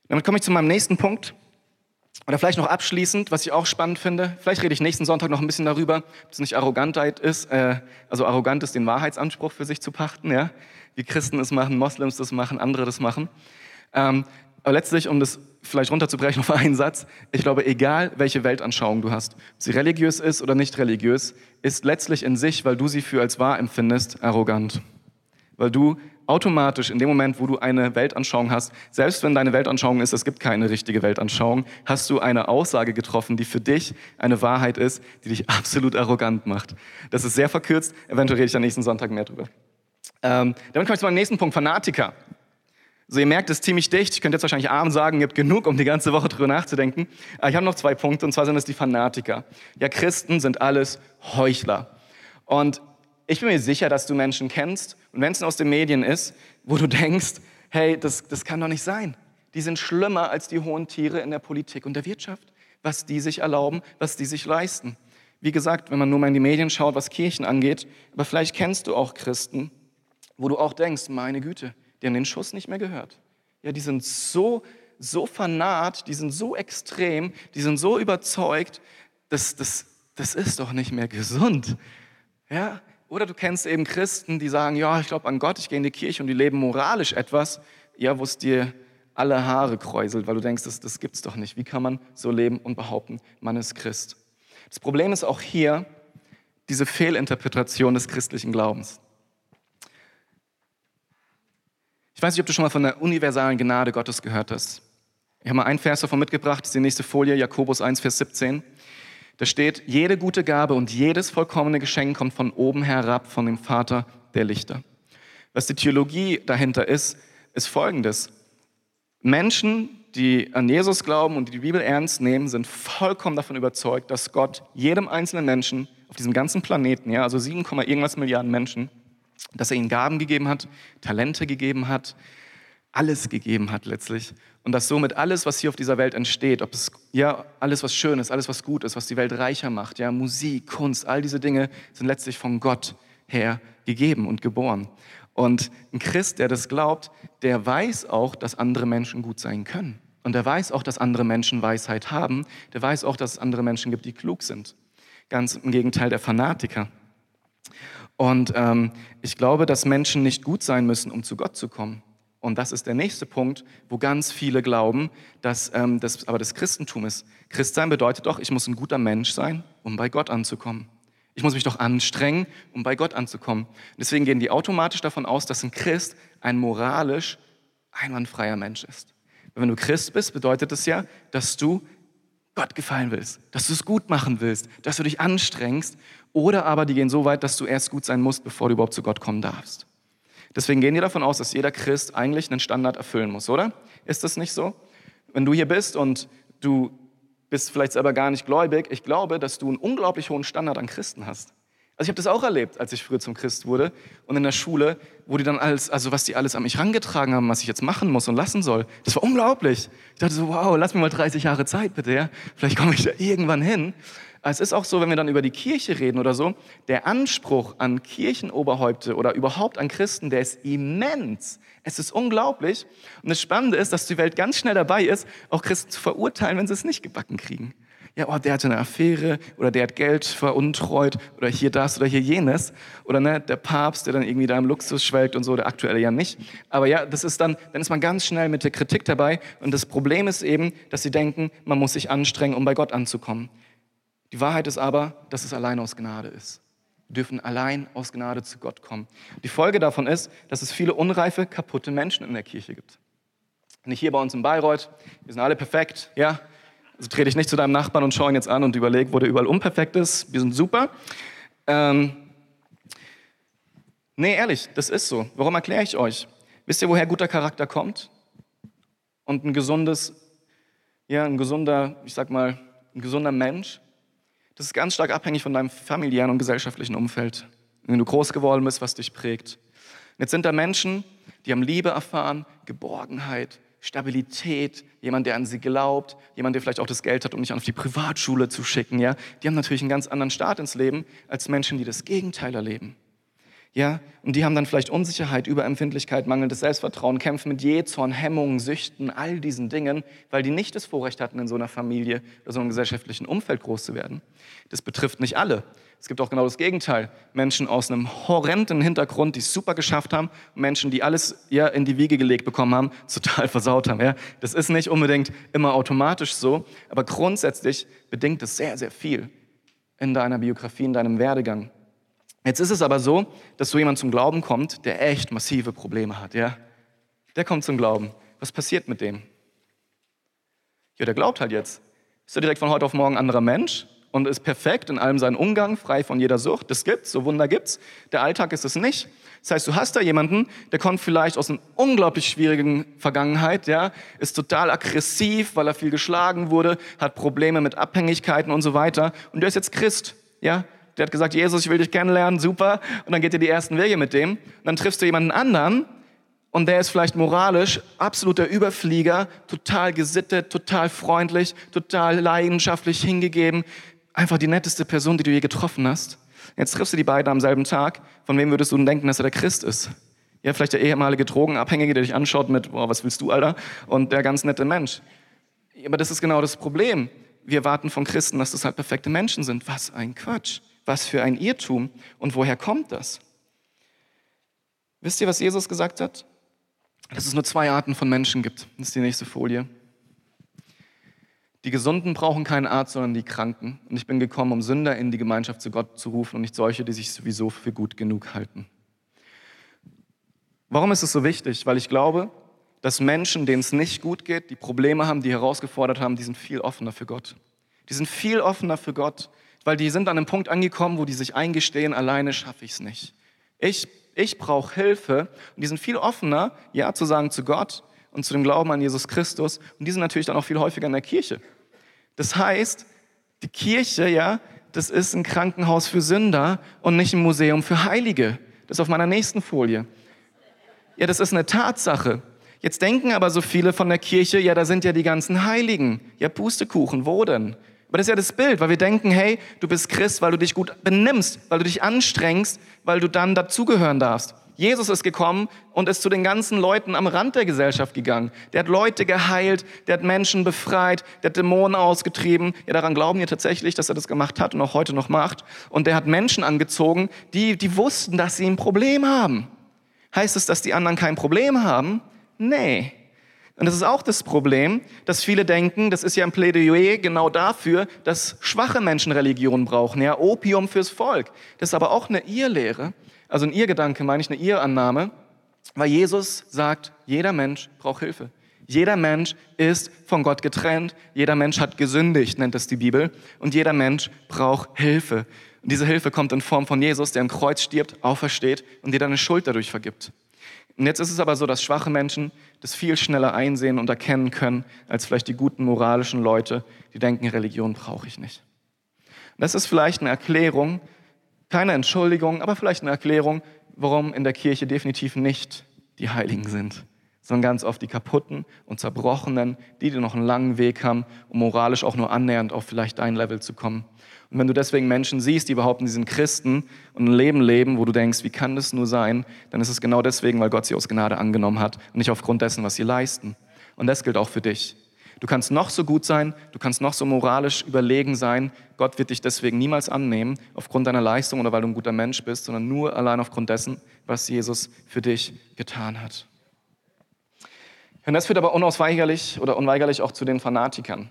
Damit komme ich zu meinem nächsten Punkt. Oder vielleicht noch abschließend, was ich auch spannend finde, vielleicht rede ich nächsten Sonntag noch ein bisschen darüber, ob es nicht Arrogantheit ist, äh, also arrogant ist, den Wahrheitsanspruch für sich zu pachten, ja? wie Christen es machen, Moslems das machen, andere das machen. Ähm, aber letztlich, um das vielleicht runterzubrechen auf einen Satz, ich glaube, egal welche Weltanschauung du hast, ob sie religiös ist oder nicht religiös, ist letztlich in sich, weil du sie für als wahr empfindest, arrogant. Weil du automatisch in dem Moment, wo du eine Weltanschauung hast, selbst wenn deine Weltanschauung ist, es gibt keine richtige Weltanschauung, hast du eine Aussage getroffen, die für dich eine Wahrheit ist, die dich absolut arrogant macht. Das ist sehr verkürzt, eventuell rede ich am nächsten Sonntag mehr drüber. Ähm, damit komme ich zu meinem nächsten Punkt, Fanatiker. So, ihr merkt, es ist ziemlich dicht. Ich könnte jetzt wahrscheinlich abends sagen, ihr habt genug, um die ganze Woche drüber nachzudenken. Aber ich habe noch zwei Punkte, und zwar sind es die Fanatiker. Ja, Christen sind alles Heuchler. Und ich bin mir sicher, dass du Menschen kennst und wenn es aus den Medien ist, wo du denkst, hey, das, das kann doch nicht sein. Die sind schlimmer als die hohen Tiere in der Politik und der Wirtschaft, was die sich erlauben, was die sich leisten. Wie gesagt, wenn man nur mal in die Medien schaut, was Kirchen angeht, aber vielleicht kennst du auch Christen, wo du auch denkst, meine Güte, die haben den Schuss nicht mehr gehört. Ja, die sind so, so fanat, die sind so extrem, die sind so überzeugt, das, das, das ist doch nicht mehr gesund. Ja, oder du kennst eben Christen, die sagen, ja, ich glaube an Gott, ich gehe in die Kirche und die leben moralisch etwas, ja, wo es dir alle Haare kräuselt, weil du denkst, das, das es doch nicht. Wie kann man so leben und behaupten, man ist Christ? Das Problem ist auch hier diese Fehlinterpretation des christlichen Glaubens. Ich weiß nicht, ob du schon mal von der universalen Gnade Gottes gehört hast. Ich habe mal einen Vers davon mitgebracht, das ist die nächste Folie, Jakobus 1, Vers 17. Da steht, jede gute Gabe und jedes vollkommene Geschenk kommt von oben herab, von dem Vater der Lichter. Was die Theologie dahinter ist, ist folgendes. Menschen, die an Jesus glauben und die, die Bibel ernst nehmen, sind vollkommen davon überzeugt, dass Gott jedem einzelnen Menschen auf diesem ganzen Planeten, ja, also 7, irgendwas Milliarden Menschen, dass er ihnen Gaben gegeben hat, Talente gegeben hat, alles gegeben hat letztlich. Und dass somit alles, was hier auf dieser Welt entsteht, ob es ja alles, was schön ist, alles, was gut ist, was die Welt reicher macht, ja, Musik, Kunst, all diese Dinge sind letztlich von Gott her gegeben und geboren. Und ein Christ, der das glaubt, der weiß auch, dass andere Menschen gut sein können. Und der weiß auch, dass andere Menschen Weisheit haben. Der weiß auch, dass es andere Menschen gibt, die klug sind. Ganz im Gegenteil der Fanatiker. Und ähm, ich glaube, dass Menschen nicht gut sein müssen, um zu Gott zu kommen. Und das ist der nächste Punkt, wo ganz viele glauben, dass ähm, das aber das Christentum ist. Christsein bedeutet doch, ich muss ein guter Mensch sein, um bei Gott anzukommen. Ich muss mich doch anstrengen, um bei Gott anzukommen. Deswegen gehen die automatisch davon aus, dass ein Christ ein moralisch einwandfreier Mensch ist. Wenn du Christ bist, bedeutet es ja, dass du Gott gefallen willst, dass du es gut machen willst, dass du dich anstrengst. Oder aber die gehen so weit, dass du erst gut sein musst, bevor du überhaupt zu Gott kommen darfst. Deswegen gehen die davon aus, dass jeder Christ eigentlich einen Standard erfüllen muss, oder? Ist das nicht so? Wenn du hier bist und du bist vielleicht selber gar nicht gläubig, ich glaube, dass du einen unglaublich hohen Standard an Christen hast. Also ich habe das auch erlebt, als ich früher zum Christ wurde und in der Schule, wo die dann alles, also was die alles an mich rangetragen haben, was ich jetzt machen muss und lassen soll, das war unglaublich. Ich dachte so, wow, lass mir mal 30 Jahre Zeit bitte, ja? Vielleicht komme ich da irgendwann hin. Es ist auch so, wenn wir dann über die Kirche reden oder so, der Anspruch an Kirchenoberhäupte oder überhaupt an Christen, der ist immens. Es ist unglaublich. Und das Spannende ist, dass die Welt ganz schnell dabei ist, auch Christen zu verurteilen, wenn sie es nicht gebacken kriegen ja, oh, der hatte eine Affäre oder der hat Geld veruntreut oder hier das oder hier jenes oder ne, der Papst, der dann irgendwie da im Luxus schwelgt und so, der aktuelle ja nicht. Aber ja, das ist dann, dann ist man ganz schnell mit der Kritik dabei und das Problem ist eben, dass sie denken, man muss sich anstrengen, um bei Gott anzukommen. Die Wahrheit ist aber, dass es allein aus Gnade ist. Wir dürfen allein aus Gnade zu Gott kommen. Die Folge davon ist, dass es viele unreife, kaputte Menschen in der Kirche gibt. Nicht hier bei uns in Bayreuth, wir sind alle perfekt, ja, also trete ich nicht zu deinem Nachbarn und schaue ihn jetzt an und überlege, wo der überall unperfekt ist. Wir sind super. Ähm, nee, ehrlich, das ist so. Warum erkläre ich euch? Wisst ihr, woher guter Charakter kommt? Und ein gesundes, ja, ein gesunder, ich sag mal, ein gesunder Mensch? Das ist ganz stark abhängig von deinem familiären und gesellschaftlichen Umfeld. Wenn du groß geworden bist, was dich prägt. Jetzt sind da Menschen, die haben Liebe erfahren, Geborgenheit, Stabilität, jemand, der an sie glaubt, jemand, der vielleicht auch das Geld hat, um mich auf die Privatschule zu schicken, ja, die haben natürlich einen ganz anderen Start ins Leben als Menschen, die das Gegenteil erleben. Ja, und die haben dann vielleicht Unsicherheit, Überempfindlichkeit, mangelndes Selbstvertrauen, kämpfen mit Jähzorn, Hemmungen, Süchten, all diesen Dingen, weil die nicht das Vorrecht hatten, in so einer Familie oder so einem gesellschaftlichen Umfeld groß zu werden. Das betrifft nicht alle. Es gibt auch genau das Gegenteil. Menschen aus einem horrenden Hintergrund, die es super geschafft haben, und Menschen, die alles ja, in die Wiege gelegt bekommen haben, total versaut haben. Ja? Das ist nicht unbedingt immer automatisch so, aber grundsätzlich bedingt es sehr, sehr viel in deiner Biografie, in deinem Werdegang. Jetzt ist es aber so, dass so jemand zum Glauben kommt, der echt massive Probleme hat, ja? Der kommt zum Glauben. Was passiert mit dem? Ja, der glaubt halt jetzt. Ist er direkt von heute auf morgen ein anderer Mensch und ist perfekt in allem seinen Umgang, frei von jeder Sucht. Das gibt's, so Wunder gibt's. Der Alltag ist es nicht. Das heißt, du hast da jemanden, der kommt vielleicht aus einer unglaublich schwierigen Vergangenheit, ja, ist total aggressiv, weil er viel geschlagen wurde, hat Probleme mit Abhängigkeiten und so weiter. Und der ist jetzt Christ, ja, der hat gesagt, Jesus, ich will dich kennenlernen, super. Und dann geht ihr die ersten Wege mit dem. Und dann triffst du jemanden anderen und der ist vielleicht moralisch absoluter Überflieger, total gesittet, total freundlich, total leidenschaftlich hingegeben. Einfach die netteste Person, die du je getroffen hast. Jetzt triffst du die beiden am selben Tag. Von wem würdest du denn denken, dass er der Christ ist? Ja, vielleicht der ehemalige Drogenabhängige, der dich anschaut mit, boah, was willst du, Alter? Und der ganz nette Mensch. Aber das ist genau das Problem. Wir warten von Christen, dass das halt perfekte Menschen sind. Was ein Quatsch. Was für ein Irrtum und woher kommt das? Wisst ihr, was Jesus gesagt hat? Dass es nur zwei Arten von Menschen gibt. Das ist die nächste Folie. Die Gesunden brauchen keinen Arzt, sondern die Kranken. Und ich bin gekommen, um Sünder in die Gemeinschaft zu Gott zu rufen und nicht solche, die sich sowieso für gut genug halten. Warum ist es so wichtig? Weil ich glaube, dass Menschen, denen es nicht gut geht, die Probleme haben, die herausgefordert haben, die sind viel offener für Gott. Die sind viel offener für Gott weil die sind an einem Punkt angekommen, wo die sich eingestehen, alleine schaffe ich es nicht. Ich, ich brauche Hilfe und die sind viel offener, Ja zu sagen zu Gott und zu dem Glauben an Jesus Christus und die sind natürlich dann auch viel häufiger in der Kirche. Das heißt, die Kirche, ja, das ist ein Krankenhaus für Sünder und nicht ein Museum für Heilige. Das ist auf meiner nächsten Folie. Ja, das ist eine Tatsache. Jetzt denken aber so viele von der Kirche, ja, da sind ja die ganzen Heiligen. Ja, Pustekuchen, wo denn? Aber das ist ja das Bild, weil wir denken, hey, du bist Christ, weil du dich gut benimmst, weil du dich anstrengst, weil du dann dazugehören darfst. Jesus ist gekommen und ist zu den ganzen Leuten am Rand der Gesellschaft gegangen. Der hat Leute geheilt, der hat Menschen befreit, der hat Dämonen ausgetrieben. Ja, daran glauben wir tatsächlich, dass er das gemacht hat und auch heute noch macht. Und der hat Menschen angezogen, die, die wussten, dass sie ein Problem haben. Heißt es, dass die anderen kein Problem haben? Nee. Und das ist auch das Problem, dass viele denken, das ist ja ein Plädoyer genau dafür, dass schwache Menschen Religion brauchen, ja, Opium fürs Volk. Das ist aber auch eine Irrlehre, also ein Irrgedanke, meine ich, eine Irrannahme, weil Jesus sagt, jeder Mensch braucht Hilfe. Jeder Mensch ist von Gott getrennt, jeder Mensch hat gesündigt, nennt es die Bibel, und jeder Mensch braucht Hilfe. Und diese Hilfe kommt in Form von Jesus, der im Kreuz stirbt, aufersteht und dir deine Schuld dadurch vergibt. Und jetzt ist es aber so, dass schwache Menschen das viel schneller einsehen und erkennen können, als vielleicht die guten moralischen Leute, die denken, Religion brauche ich nicht. Das ist vielleicht eine Erklärung, keine Entschuldigung, aber vielleicht eine Erklärung, warum in der Kirche definitiv nicht die Heiligen sind, sondern ganz oft die kaputten und zerbrochenen, die, die noch einen langen Weg haben, um moralisch auch nur annähernd auf vielleicht dein Level zu kommen. Und wenn du deswegen Menschen siehst, die behaupten, sie sind Christen und ein Leben leben, wo du denkst, wie kann das nur sein, dann ist es genau deswegen, weil Gott sie aus Gnade angenommen hat und nicht aufgrund dessen, was sie leisten. Und das gilt auch für dich. Du kannst noch so gut sein, du kannst noch so moralisch überlegen sein. Gott wird dich deswegen niemals annehmen, aufgrund deiner Leistung oder weil du ein guter Mensch bist, sondern nur allein aufgrund dessen, was Jesus für dich getan hat. Und das führt aber unausweigerlich oder unweigerlich auch zu den Fanatikern.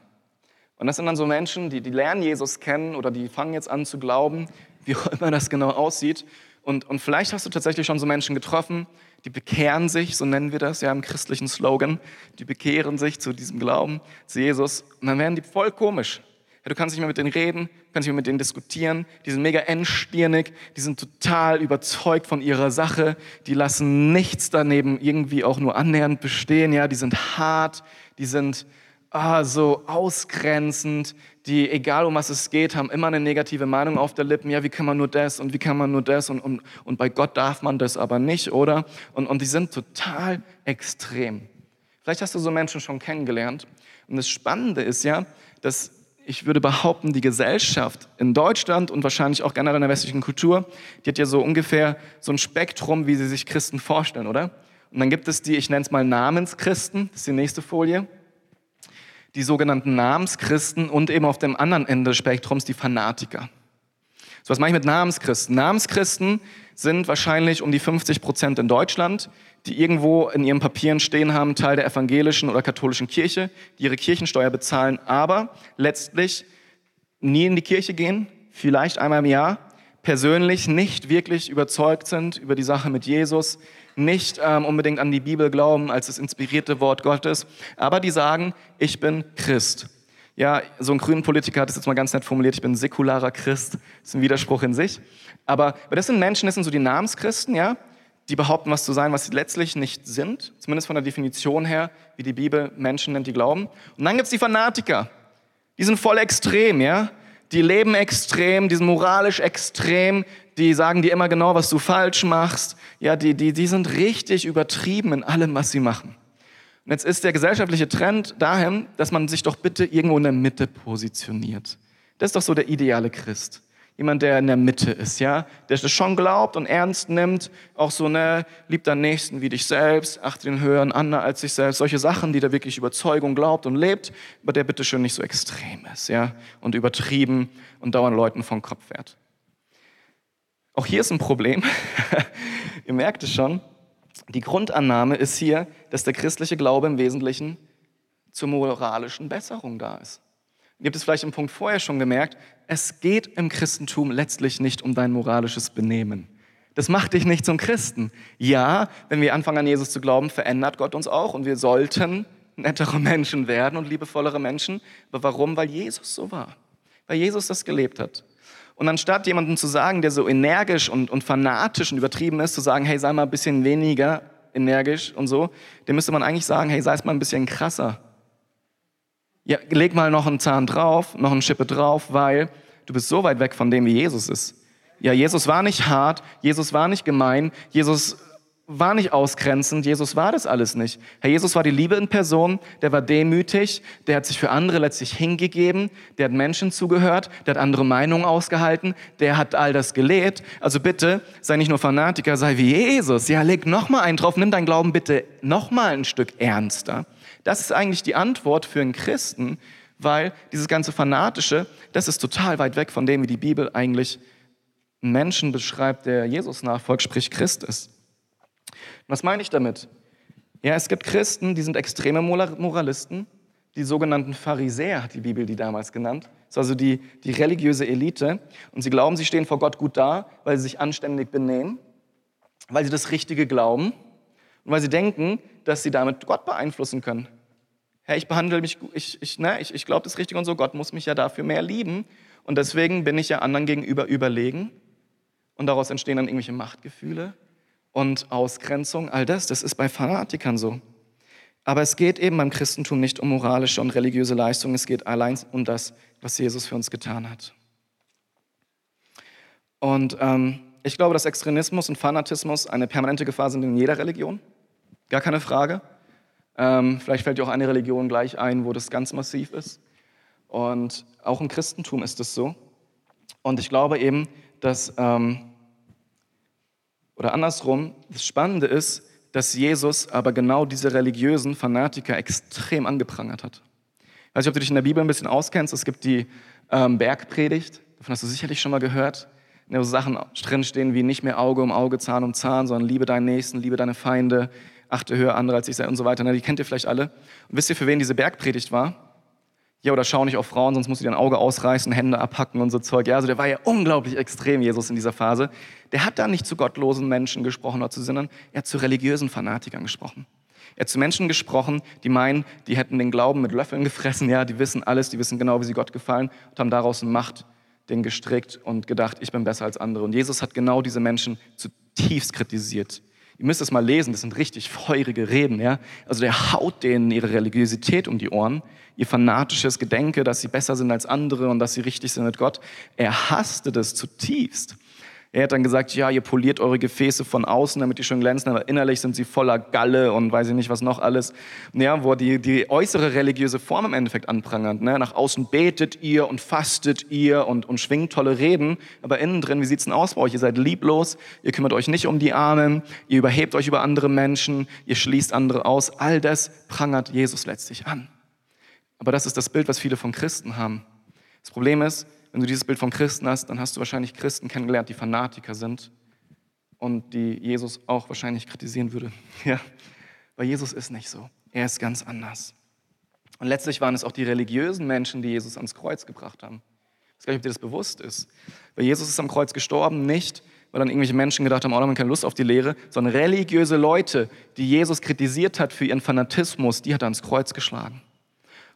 Und das sind dann so Menschen, die, die lernen Jesus kennen oder die fangen jetzt an zu glauben, wie auch immer das genau aussieht. Und, und vielleicht hast du tatsächlich schon so Menschen getroffen, die bekehren sich, so nennen wir das ja im christlichen Slogan, die bekehren sich zu diesem Glauben, zu Jesus. Und dann werden die voll komisch. Ja, du kannst nicht mehr mit denen reden, kannst nicht mehr mit denen diskutieren. Die sind mega engstirnig, die sind total überzeugt von ihrer Sache. Die lassen nichts daneben irgendwie auch nur annähernd bestehen. Ja, die sind hart, die sind ah, so ausgrenzend, die, egal um was es geht, haben immer eine negative Meinung auf der Lippen. Ja, wie kann man nur das und wie kann man nur das und, und, und bei Gott darf man das aber nicht, oder? Und, und die sind total extrem. Vielleicht hast du so Menschen schon kennengelernt. Und das Spannende ist ja, dass ich würde behaupten, die Gesellschaft in Deutschland und wahrscheinlich auch generell in der westlichen Kultur, die hat ja so ungefähr so ein Spektrum, wie sie sich Christen vorstellen, oder? Und dann gibt es die, ich nenne es mal Namenschristen, das ist die nächste Folie die sogenannten Namenschristen und eben auf dem anderen Ende des Spektrums die Fanatiker. So, was mache ich mit Namenschristen? Namenschristen sind wahrscheinlich um die 50 Prozent in Deutschland, die irgendwo in ihren Papieren stehen haben, Teil der evangelischen oder katholischen Kirche, die ihre Kirchensteuer bezahlen, aber letztlich nie in die Kirche gehen, vielleicht einmal im Jahr, persönlich nicht wirklich überzeugt sind über die Sache mit Jesus, nicht ähm, unbedingt an die Bibel glauben als das inspirierte Wort Gottes, aber die sagen, ich bin Christ. Ja, so ein grünen Politiker hat es jetzt mal ganz nett formuliert, ich bin säkularer Christ. Das ist ein Widerspruch in sich. Aber das sind Menschen, das sind so die Namenschristen, ja, die behaupten, was zu sein, was sie letztlich nicht sind, zumindest von der Definition her, wie die Bibel Menschen nennt, die glauben. Und dann gibt's die Fanatiker. Die sind voll extrem, ja die leben extrem, die sind moralisch extrem, die sagen dir immer genau, was du falsch machst. Ja, die, die, die sind richtig übertrieben in allem, was sie machen. Und jetzt ist der gesellschaftliche Trend dahin, dass man sich doch bitte irgendwo in der Mitte positioniert. Das ist doch so der ideale Christ jemand, der in der Mitte ist, ja, der das schon glaubt und ernst nimmt, auch so, ne, liebt deinen Nächsten wie dich selbst, achte den höheren an als sich selbst, solche Sachen, die da wirklich Überzeugung glaubt und lebt, aber der bitte schön nicht so extrem ist, ja, und übertrieben und dauernd Leuten vom Kopf fährt. Auch hier ist ein Problem. Ihr merkt es schon. Die Grundannahme ist hier, dass der christliche Glaube im Wesentlichen zur moralischen Besserung da ist. Ihr habt es vielleicht im Punkt vorher schon gemerkt, es geht im Christentum letztlich nicht um dein moralisches Benehmen. Das macht dich nicht zum Christen. Ja, wenn wir anfangen an Jesus zu glauben, verändert Gott uns auch und wir sollten nettere Menschen werden und liebevollere Menschen. Aber warum? Weil Jesus so war. Weil Jesus das gelebt hat. Und anstatt jemandem zu sagen, der so energisch und, und fanatisch und übertrieben ist, zu sagen, hey, sei mal ein bisschen weniger energisch und so, dem müsste man eigentlich sagen, hey, sei es mal ein bisschen krasser ja, leg mal noch einen Zahn drauf, noch eine Schippe drauf, weil du bist so weit weg von dem, wie Jesus ist. Ja, Jesus war nicht hart, Jesus war nicht gemein, Jesus war nicht ausgrenzend, Jesus war das alles nicht. Herr Jesus war die Liebe in Person, der war demütig, der hat sich für andere letztlich hingegeben, der hat Menschen zugehört, der hat andere Meinungen ausgehalten, der hat all das gelebt. Also bitte, sei nicht nur Fanatiker, sei wie Jesus. Ja, leg noch mal einen drauf, nimm dein Glauben bitte noch mal ein Stück ernster. Das ist eigentlich die Antwort für einen Christen, weil dieses ganze Fanatische, das ist total weit weg von dem, wie die Bibel eigentlich einen Menschen beschreibt, der Jesus nachfolgt, sprich Christ ist. was meine ich damit? Ja, es gibt Christen, die sind extreme Moralisten. Die sogenannten Pharisäer hat die Bibel die damals genannt. Das ist also die, die religiöse Elite. Und sie glauben, sie stehen vor Gott gut da, weil sie sich anständig benehmen, weil sie das Richtige glauben und weil sie denken, dass sie damit Gott beeinflussen können. Hey, ich behandle mich, ich, ich, ne, ich, ich glaube das Richtige und so, Gott muss mich ja dafür mehr lieben. Und deswegen bin ich ja anderen gegenüber überlegen. Und daraus entstehen dann irgendwelche Machtgefühle und Ausgrenzung. All das, das ist bei Fanatikern so. Aber es geht eben beim Christentum nicht um moralische und religiöse Leistungen, es geht allein um das, was Jesus für uns getan hat. Und ähm, ich glaube, dass Extremismus und Fanatismus eine permanente Gefahr sind in jeder Religion. Gar keine Frage. Ähm, vielleicht fällt dir auch eine Religion gleich ein, wo das ganz massiv ist. Und auch im Christentum ist es so. Und ich glaube eben, dass, ähm, oder andersrum, das Spannende ist, dass Jesus aber genau diese religiösen Fanatiker extrem angeprangert hat. Ich weiß nicht, ob du dich in der Bibel ein bisschen auskennst. Es gibt die ähm, Bergpredigt, davon hast du sicherlich schon mal gehört, wo Sachen drinstehen wie nicht mehr Auge um Auge, Zahn um Zahn, sondern liebe deinen Nächsten, liebe deine Feinde, achte höher andere als ich sei und so weiter. Die kennt ihr vielleicht alle. Und wisst ihr, für wen diese Bergpredigt war? Ja, oder schau nicht auf Frauen, sonst musst du dir ein Auge ausreißen, Hände abhacken und so Zeug. Ja, also der war ja unglaublich extrem, Jesus, in dieser Phase. Der hat da nicht zu gottlosen Menschen gesprochen oder zu Sinnern, er hat zu religiösen Fanatikern gesprochen. Er hat zu Menschen gesprochen, die meinen, die hätten den Glauben mit Löffeln gefressen, ja, die wissen alles, die wissen genau, wie sie Gott gefallen und haben daraus ein Machtding gestrickt und gedacht, ich bin besser als andere. Und Jesus hat genau diese Menschen zutiefst kritisiert. Ihr müsst es mal lesen, das sind richtig feurige Reden. Ja? Also der haut denen ihre Religiosität um die Ohren, ihr fanatisches Gedenke, dass sie besser sind als andere und dass sie richtig sind mit Gott. Er hasste das zutiefst. Er hat dann gesagt, ja, ihr poliert eure Gefäße von außen, damit die schön glänzen, aber innerlich sind sie voller Galle und weiß ich nicht, was noch alles. Ja, wo er die, die äußere religiöse Form im Endeffekt anprangert. Ne? Nach außen betet ihr und fastet ihr und, und schwingt tolle Reden, aber innen drin, wie sieht's denn aus bei euch? Ihr seid lieblos, ihr kümmert euch nicht um die Armen, ihr überhebt euch über andere Menschen, ihr schließt andere aus. All das prangert Jesus letztlich an. Aber das ist das Bild, was viele von Christen haben. Das Problem ist, wenn du dieses Bild von Christen hast, dann hast du wahrscheinlich Christen kennengelernt, die Fanatiker sind und die Jesus auch wahrscheinlich kritisieren würde. Ja, weil Jesus ist nicht so. Er ist ganz anders. Und letztlich waren es auch die religiösen Menschen, die Jesus ans Kreuz gebracht haben. Ich weiß gar nicht, ob dir das bewusst ist. Weil Jesus ist am Kreuz gestorben, nicht weil dann irgendwelche Menschen gedacht haben, oh, man keine Lust auf die Lehre, sondern religiöse Leute, die Jesus kritisiert hat für ihren Fanatismus, die hat er ans Kreuz geschlagen.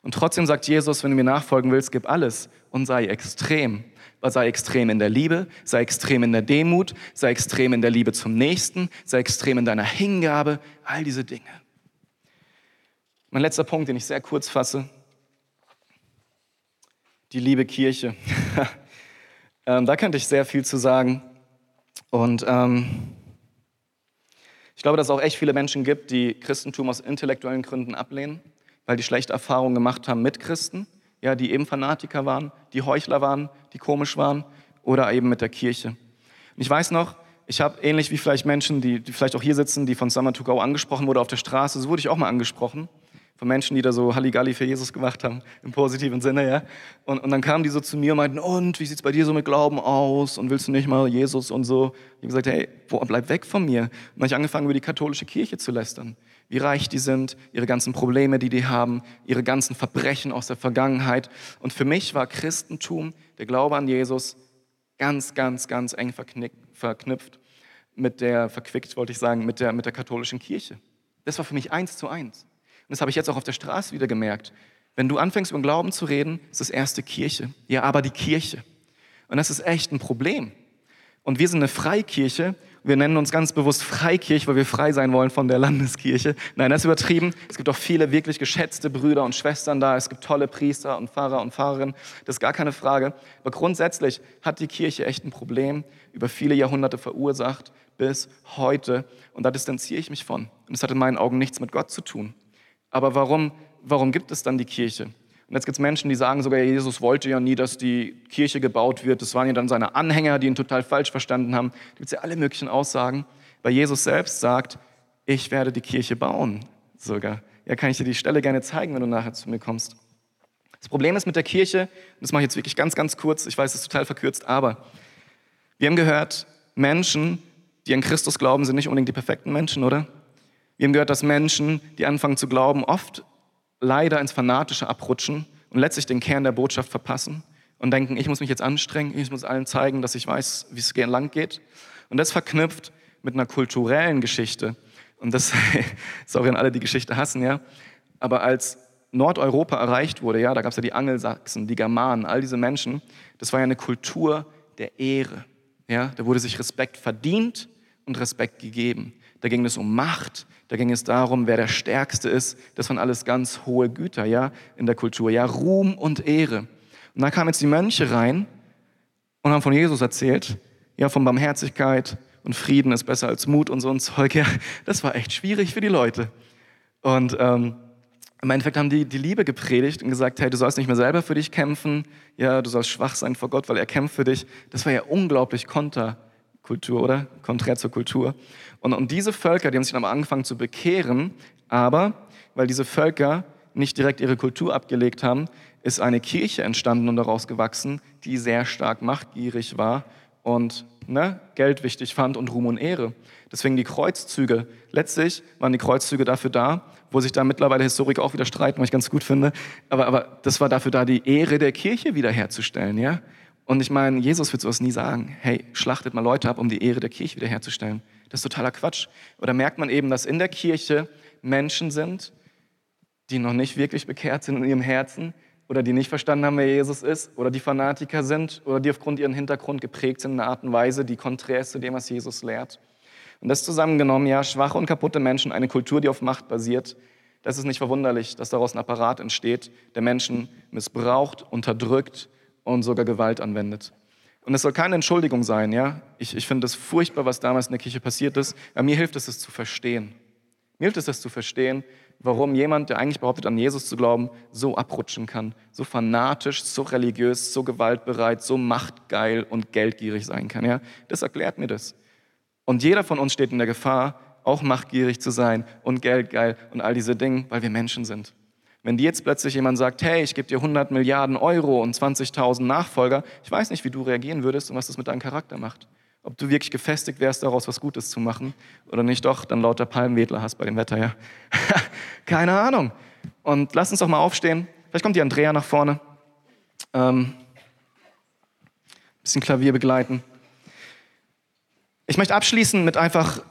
Und trotzdem sagt Jesus, wenn du mir nachfolgen willst, gib alles und sei extrem. Sei extrem in der Liebe, sei extrem in der Demut, sei extrem in der Liebe zum Nächsten, sei extrem in deiner Hingabe, all diese Dinge. Mein letzter Punkt, den ich sehr kurz fasse, die liebe Kirche. ähm, da könnte ich sehr viel zu sagen. Und ähm, ich glaube, dass es auch echt viele Menschen gibt, die Christentum aus intellektuellen Gründen ablehnen weil die schlechte Erfahrungen gemacht haben mit Christen, ja, die eben Fanatiker waren, die Heuchler waren, die komisch waren oder eben mit der Kirche. Und ich weiß noch, ich habe ähnlich wie vielleicht Menschen, die, die vielleicht auch hier sitzen, die von Summer to Go angesprochen wurde auf der Straße, so wurde ich auch mal angesprochen von Menschen, die da so Halligalli für Jesus gemacht haben, im positiven Sinne, ja. Und, und dann kamen die so zu mir und meinten, und, wie sieht's bei dir so mit Glauben aus? Und willst du nicht mal Jesus und so? Ich habe gesagt, hey, boah, bleib weg von mir. Und dann habe ich angefangen, über die katholische Kirche zu lästern. Wie reich die sind, ihre ganzen Probleme, die die haben, ihre ganzen Verbrechen aus der Vergangenheit. Und für mich war Christentum, der Glaube an Jesus, ganz, ganz, ganz eng verknüpft mit der, verquickt wollte ich sagen, mit der, mit der katholischen Kirche. Das war für mich eins zu eins. Und das habe ich jetzt auch auf der Straße wieder gemerkt. Wenn du anfängst, über Glauben zu reden, ist das erste Kirche. Ja, aber die Kirche. Und das ist echt ein Problem. Und wir sind eine Freikirche. Wir nennen uns ganz bewusst Freikirche, weil wir frei sein wollen von der Landeskirche. Nein, das ist übertrieben. Es gibt auch viele wirklich geschätzte Brüder und Schwestern da. Es gibt tolle Priester und Pfarrer und Pfarrerinnen. Das ist gar keine Frage. Aber grundsätzlich hat die Kirche echt ein Problem, über viele Jahrhunderte verursacht, bis heute. Und da distanziere ich mich von. Und das hat in meinen Augen nichts mit Gott zu tun. Aber warum, warum gibt es dann die Kirche? Und jetzt gibt es Menschen, die sagen sogar, Jesus wollte ja nie, dass die Kirche gebaut wird. Das waren ja dann seine Anhänger, die ihn total falsch verstanden haben. Da gibt es ja alle möglichen Aussagen. Weil Jesus selbst sagt, ich werde die Kirche bauen sogar. Ja, kann ich dir die Stelle gerne zeigen, wenn du nachher zu mir kommst. Das Problem ist mit der Kirche, und das mache ich jetzt wirklich ganz, ganz kurz, ich weiß, es ist total verkürzt, aber wir haben gehört, Menschen, die an Christus glauben, sind nicht unbedingt die perfekten Menschen, oder? Wir haben gehört, dass Menschen, die anfangen zu glauben, oft leider ins Fanatische abrutschen und letztlich den Kern der Botschaft verpassen und denken, ich muss mich jetzt anstrengen, ich muss allen zeigen, dass ich weiß, wie es lang geht. Und das verknüpft mit einer kulturellen Geschichte. Und das, sorry an alle, die Geschichte hassen, ja. Aber als Nordeuropa erreicht wurde, ja, da gab es ja die Angelsachsen, die Germanen, all diese Menschen, das war ja eine Kultur der Ehre. Ja, da wurde sich Respekt verdient und Respekt gegeben. Da ging es um Macht, da ging es darum, wer der Stärkste ist. Das waren alles ganz hohe Güter, ja, in der Kultur. Ja, Ruhm und Ehre. Und da kamen jetzt die Mönche rein und haben von Jesus erzählt, ja, von Barmherzigkeit und Frieden ist besser als Mut und so ein Zeug. Ja, das war echt schwierig für die Leute. Und ähm, im Endeffekt haben die die Liebe gepredigt und gesagt, hey, du sollst nicht mehr selber für dich kämpfen, ja, du sollst schwach sein vor Gott, weil er kämpft für dich. Das war ja unglaublich Konterkultur, oder? Konträr zur Kultur. Und, und diese Völker, die haben sich dann angefangen zu bekehren, aber weil diese Völker nicht direkt ihre Kultur abgelegt haben, ist eine Kirche entstanden und daraus gewachsen, die sehr stark machtgierig war und ne, Geld wichtig fand und Ruhm und Ehre. Deswegen die Kreuzzüge. Letztlich waren die Kreuzzüge dafür da, wo sich da mittlerweile Historiker auch wieder streiten, was ich ganz gut finde. Aber, aber das war dafür da, die Ehre der Kirche wiederherzustellen. Ja? Und ich meine, Jesus wird sowas nie sagen. Hey, schlachtet mal Leute ab, um die Ehre der Kirche wiederherzustellen. Das ist totaler Quatsch. Oder merkt man eben, dass in der Kirche Menschen sind, die noch nicht wirklich bekehrt sind in ihrem Herzen, oder die nicht verstanden haben, wer Jesus ist, oder die Fanatiker sind, oder die aufgrund ihren Hintergrund geprägt sind in einer Art und Weise, die konträr ist zu dem, was Jesus lehrt. Und das zusammengenommen, ja, schwache und kaputte Menschen, eine Kultur, die auf Macht basiert, das ist nicht verwunderlich, dass daraus ein Apparat entsteht, der Menschen missbraucht, unterdrückt und sogar Gewalt anwendet. Und es soll keine Entschuldigung sein, ja. Ich, ich finde es furchtbar, was damals in der Kirche passiert ist. Aber mir hilft es, es zu verstehen. Mir hilft es, es zu verstehen, warum jemand, der eigentlich behauptet, an Jesus zu glauben, so abrutschen kann, so fanatisch, so religiös, so gewaltbereit, so machtgeil und geldgierig sein kann. Ja? Das erklärt mir das. Und jeder von uns steht in der Gefahr, auch machtgierig zu sein und geldgeil und all diese Dinge, weil wir Menschen sind. Wenn dir jetzt plötzlich jemand sagt, hey, ich gebe dir 100 Milliarden Euro und 20.000 Nachfolger, ich weiß nicht, wie du reagieren würdest und was das mit deinem Charakter macht ob du wirklich gefestigt wärst, daraus was Gutes zu machen oder nicht doch dann lauter Palmwedler hast bei dem Wetter, ja. Keine Ahnung. Und lass uns doch mal aufstehen. Vielleicht kommt die Andrea nach vorne. Ähm, bisschen Klavier begleiten. Ich möchte abschließen mit einfach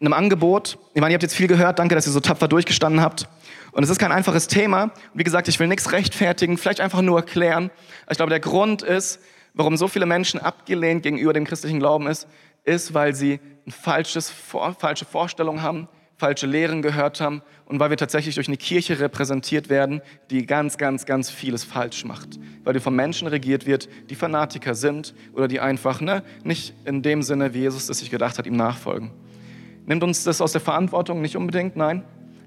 einem Angebot. Ich meine, ihr habt jetzt viel gehört. Danke, dass ihr so tapfer durchgestanden habt. Und es ist kein einfaches Thema. Wie gesagt, ich will nichts rechtfertigen, vielleicht einfach nur erklären. Ich glaube, der Grund ist, warum so viele Menschen abgelehnt gegenüber dem christlichen Glauben ist, ist, weil sie ein falsches, falsche Vorstellungen haben, falsche Lehren gehört haben und weil wir tatsächlich durch eine Kirche repräsentiert werden, die ganz, ganz, ganz vieles falsch macht. Weil die von Menschen regiert wird, die Fanatiker sind oder die einfach ne, nicht in dem Sinne, wie Jesus es sich gedacht hat, ihm nachfolgen. Nimmt uns das aus der Verantwortung? Nicht unbedingt, nein.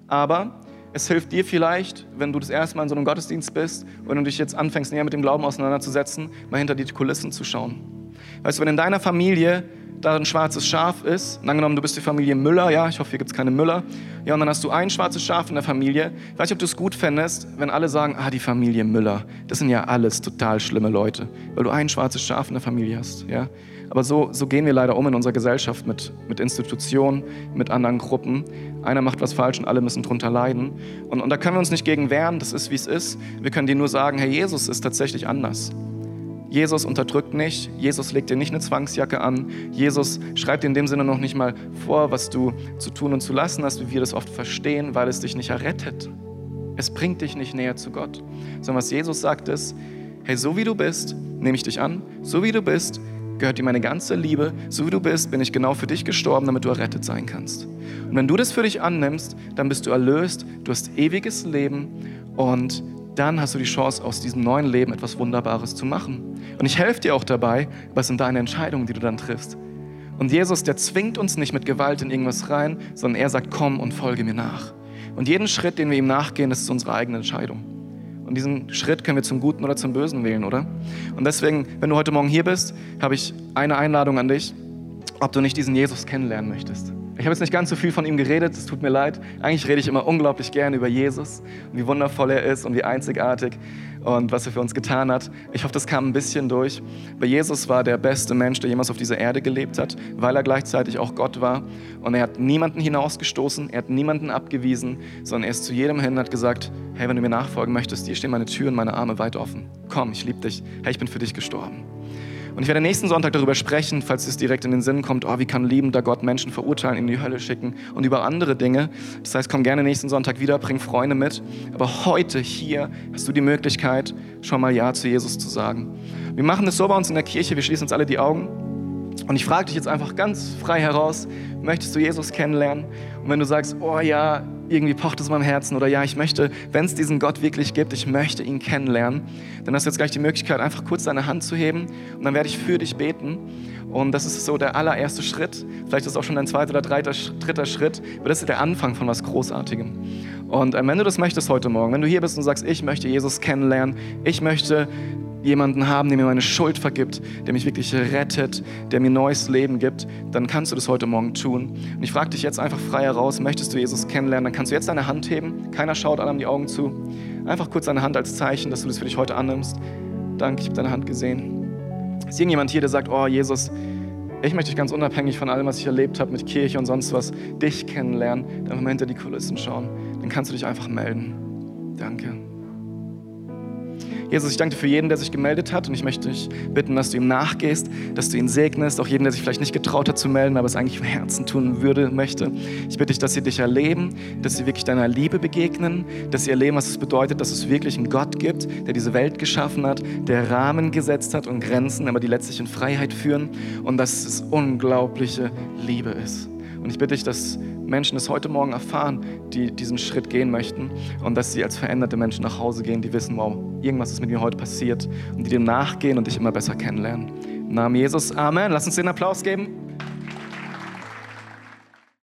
Aber es hilft dir vielleicht, wenn du das erste Mal in so einem Gottesdienst bist und du dich jetzt anfängst, näher mit dem Glauben auseinanderzusetzen, mal hinter die Kulissen zu schauen. Weißt du, wenn in deiner Familie da ein schwarzes Schaf ist, angenommen, du bist die Familie Müller, ja, ich hoffe, hier gibt es keine Müller, ja, und dann hast du ein schwarzes Schaf in der Familie. Ich weiß nicht, ob du es gut fändest, wenn alle sagen, ah, die Familie Müller, das sind ja alles total schlimme Leute, weil du ein schwarzes Schaf in der Familie hast, ja. Aber so, so gehen wir leider um in unserer Gesellschaft mit, mit Institutionen, mit anderen Gruppen. Einer macht was falsch und alle müssen drunter leiden. Und, und da können wir uns nicht gegen wehren, das ist, wie es ist. Wir können dir nur sagen, Herr Jesus ist tatsächlich anders. Jesus unterdrückt nicht, Jesus legt dir nicht eine Zwangsjacke an, Jesus schreibt dir in dem Sinne noch nicht mal vor, was du zu tun und zu lassen hast, wie wir das oft verstehen, weil es dich nicht errettet. Es bringt dich nicht näher zu Gott. Sondern was Jesus sagt ist, hey, so wie du bist, nehme ich dich an, so wie du bist, gehört dir meine ganze Liebe. So wie du bist, bin ich genau für dich gestorben, damit du errettet sein kannst. Und wenn du das für dich annimmst, dann bist du erlöst, du hast ewiges Leben und dann hast du die Chance, aus diesem neuen Leben etwas Wunderbares zu machen. Und ich helfe dir auch dabei, was sind deine Entscheidungen, die du dann triffst. Und Jesus, der zwingt uns nicht mit Gewalt in irgendwas rein, sondern er sagt, komm und folge mir nach. Und jeden Schritt, den wir ihm nachgehen, ist unsere eigene Entscheidung. Und diesen Schritt können wir zum Guten oder zum Bösen wählen, oder? Und deswegen, wenn du heute Morgen hier bist, habe ich eine Einladung an dich, ob du nicht diesen Jesus kennenlernen möchtest. Ich habe jetzt nicht ganz so viel von ihm geredet, es tut mir leid. Eigentlich rede ich immer unglaublich gerne über Jesus und wie wundervoll er ist und wie einzigartig und was er für uns getan hat. Ich hoffe, das kam ein bisschen durch. Bei Jesus war der beste Mensch, der jemals auf dieser Erde gelebt hat, weil er gleichzeitig auch Gott war. Und er hat niemanden hinausgestoßen, er hat niemanden abgewiesen, sondern er ist zu jedem hin und hat gesagt, hey, wenn du mir nachfolgen möchtest, hier stehen meine Türen, meine Arme weit offen. Komm, ich liebe dich. Hey, ich bin für dich gestorben. Und ich werde nächsten Sonntag darüber sprechen, falls es direkt in den Sinn kommt, oh, wie kann liebender Gott Menschen verurteilen, in die Hölle schicken und über andere Dinge. Das heißt, komm gerne nächsten Sonntag wieder, bring Freunde mit. Aber heute hier hast du die Möglichkeit, schon mal Ja zu Jesus zu sagen. Wir machen es so bei uns in der Kirche, wir schließen uns alle die Augen. Und ich frage dich jetzt einfach ganz frei heraus, möchtest du Jesus kennenlernen? Und wenn du sagst, oh ja, irgendwie pocht es in meinem Herzen oder ja, ich möchte, wenn es diesen Gott wirklich gibt, ich möchte ihn kennenlernen, dann hast du jetzt gleich die Möglichkeit, einfach kurz deine Hand zu heben und dann werde ich für dich beten. Und das ist so der allererste Schritt. Vielleicht ist es auch schon dein zweiter oder dritter, dritter Schritt, aber das ist der Anfang von was Großartigem. Und äh, wenn du das möchtest heute Morgen, wenn du hier bist und sagst, ich möchte Jesus kennenlernen, ich möchte jemanden haben, der mir meine Schuld vergibt, der mich wirklich rettet, der mir neues Leben gibt, dann kannst du das heute Morgen tun. Und ich frage dich jetzt einfach frei heraus, möchtest du Jesus kennenlernen, dann kannst du jetzt deine Hand heben. Keiner schaut einem die Augen zu. Einfach kurz deine Hand als Zeichen, dass du das für dich heute annimmst. Danke, ich habe deine Hand gesehen. Ist irgendjemand hier, der sagt, oh Jesus, ich möchte dich ganz unabhängig von allem, was ich erlebt habe mit Kirche und sonst was, dich kennenlernen, dann mal hinter die Kulissen schauen. Dann kannst du dich einfach melden. Danke. Jesus, ich danke dir für jeden, der sich gemeldet hat und ich möchte dich bitten, dass du ihm nachgehst, dass du ihn segnest, auch jeden, der sich vielleicht nicht getraut hat zu melden, aber es eigentlich im Herzen tun würde, möchte. Ich bitte dich, dass sie dich erleben, dass sie wirklich deiner Liebe begegnen, dass sie erleben, was es bedeutet, dass es wirklich einen Gott gibt, der diese Welt geschaffen hat, der Rahmen gesetzt hat und Grenzen, aber die letztlich in Freiheit führen und dass es unglaubliche Liebe ist. Und ich bitte dich, dass Menschen es heute Morgen erfahren, die diesen Schritt gehen möchten und dass sie als veränderte Menschen nach Hause gehen, die wissen, wow, irgendwas ist mit mir heute passiert und die dem nachgehen und dich immer besser kennenlernen. Im Namen Jesus, Amen. Lass uns den Applaus geben.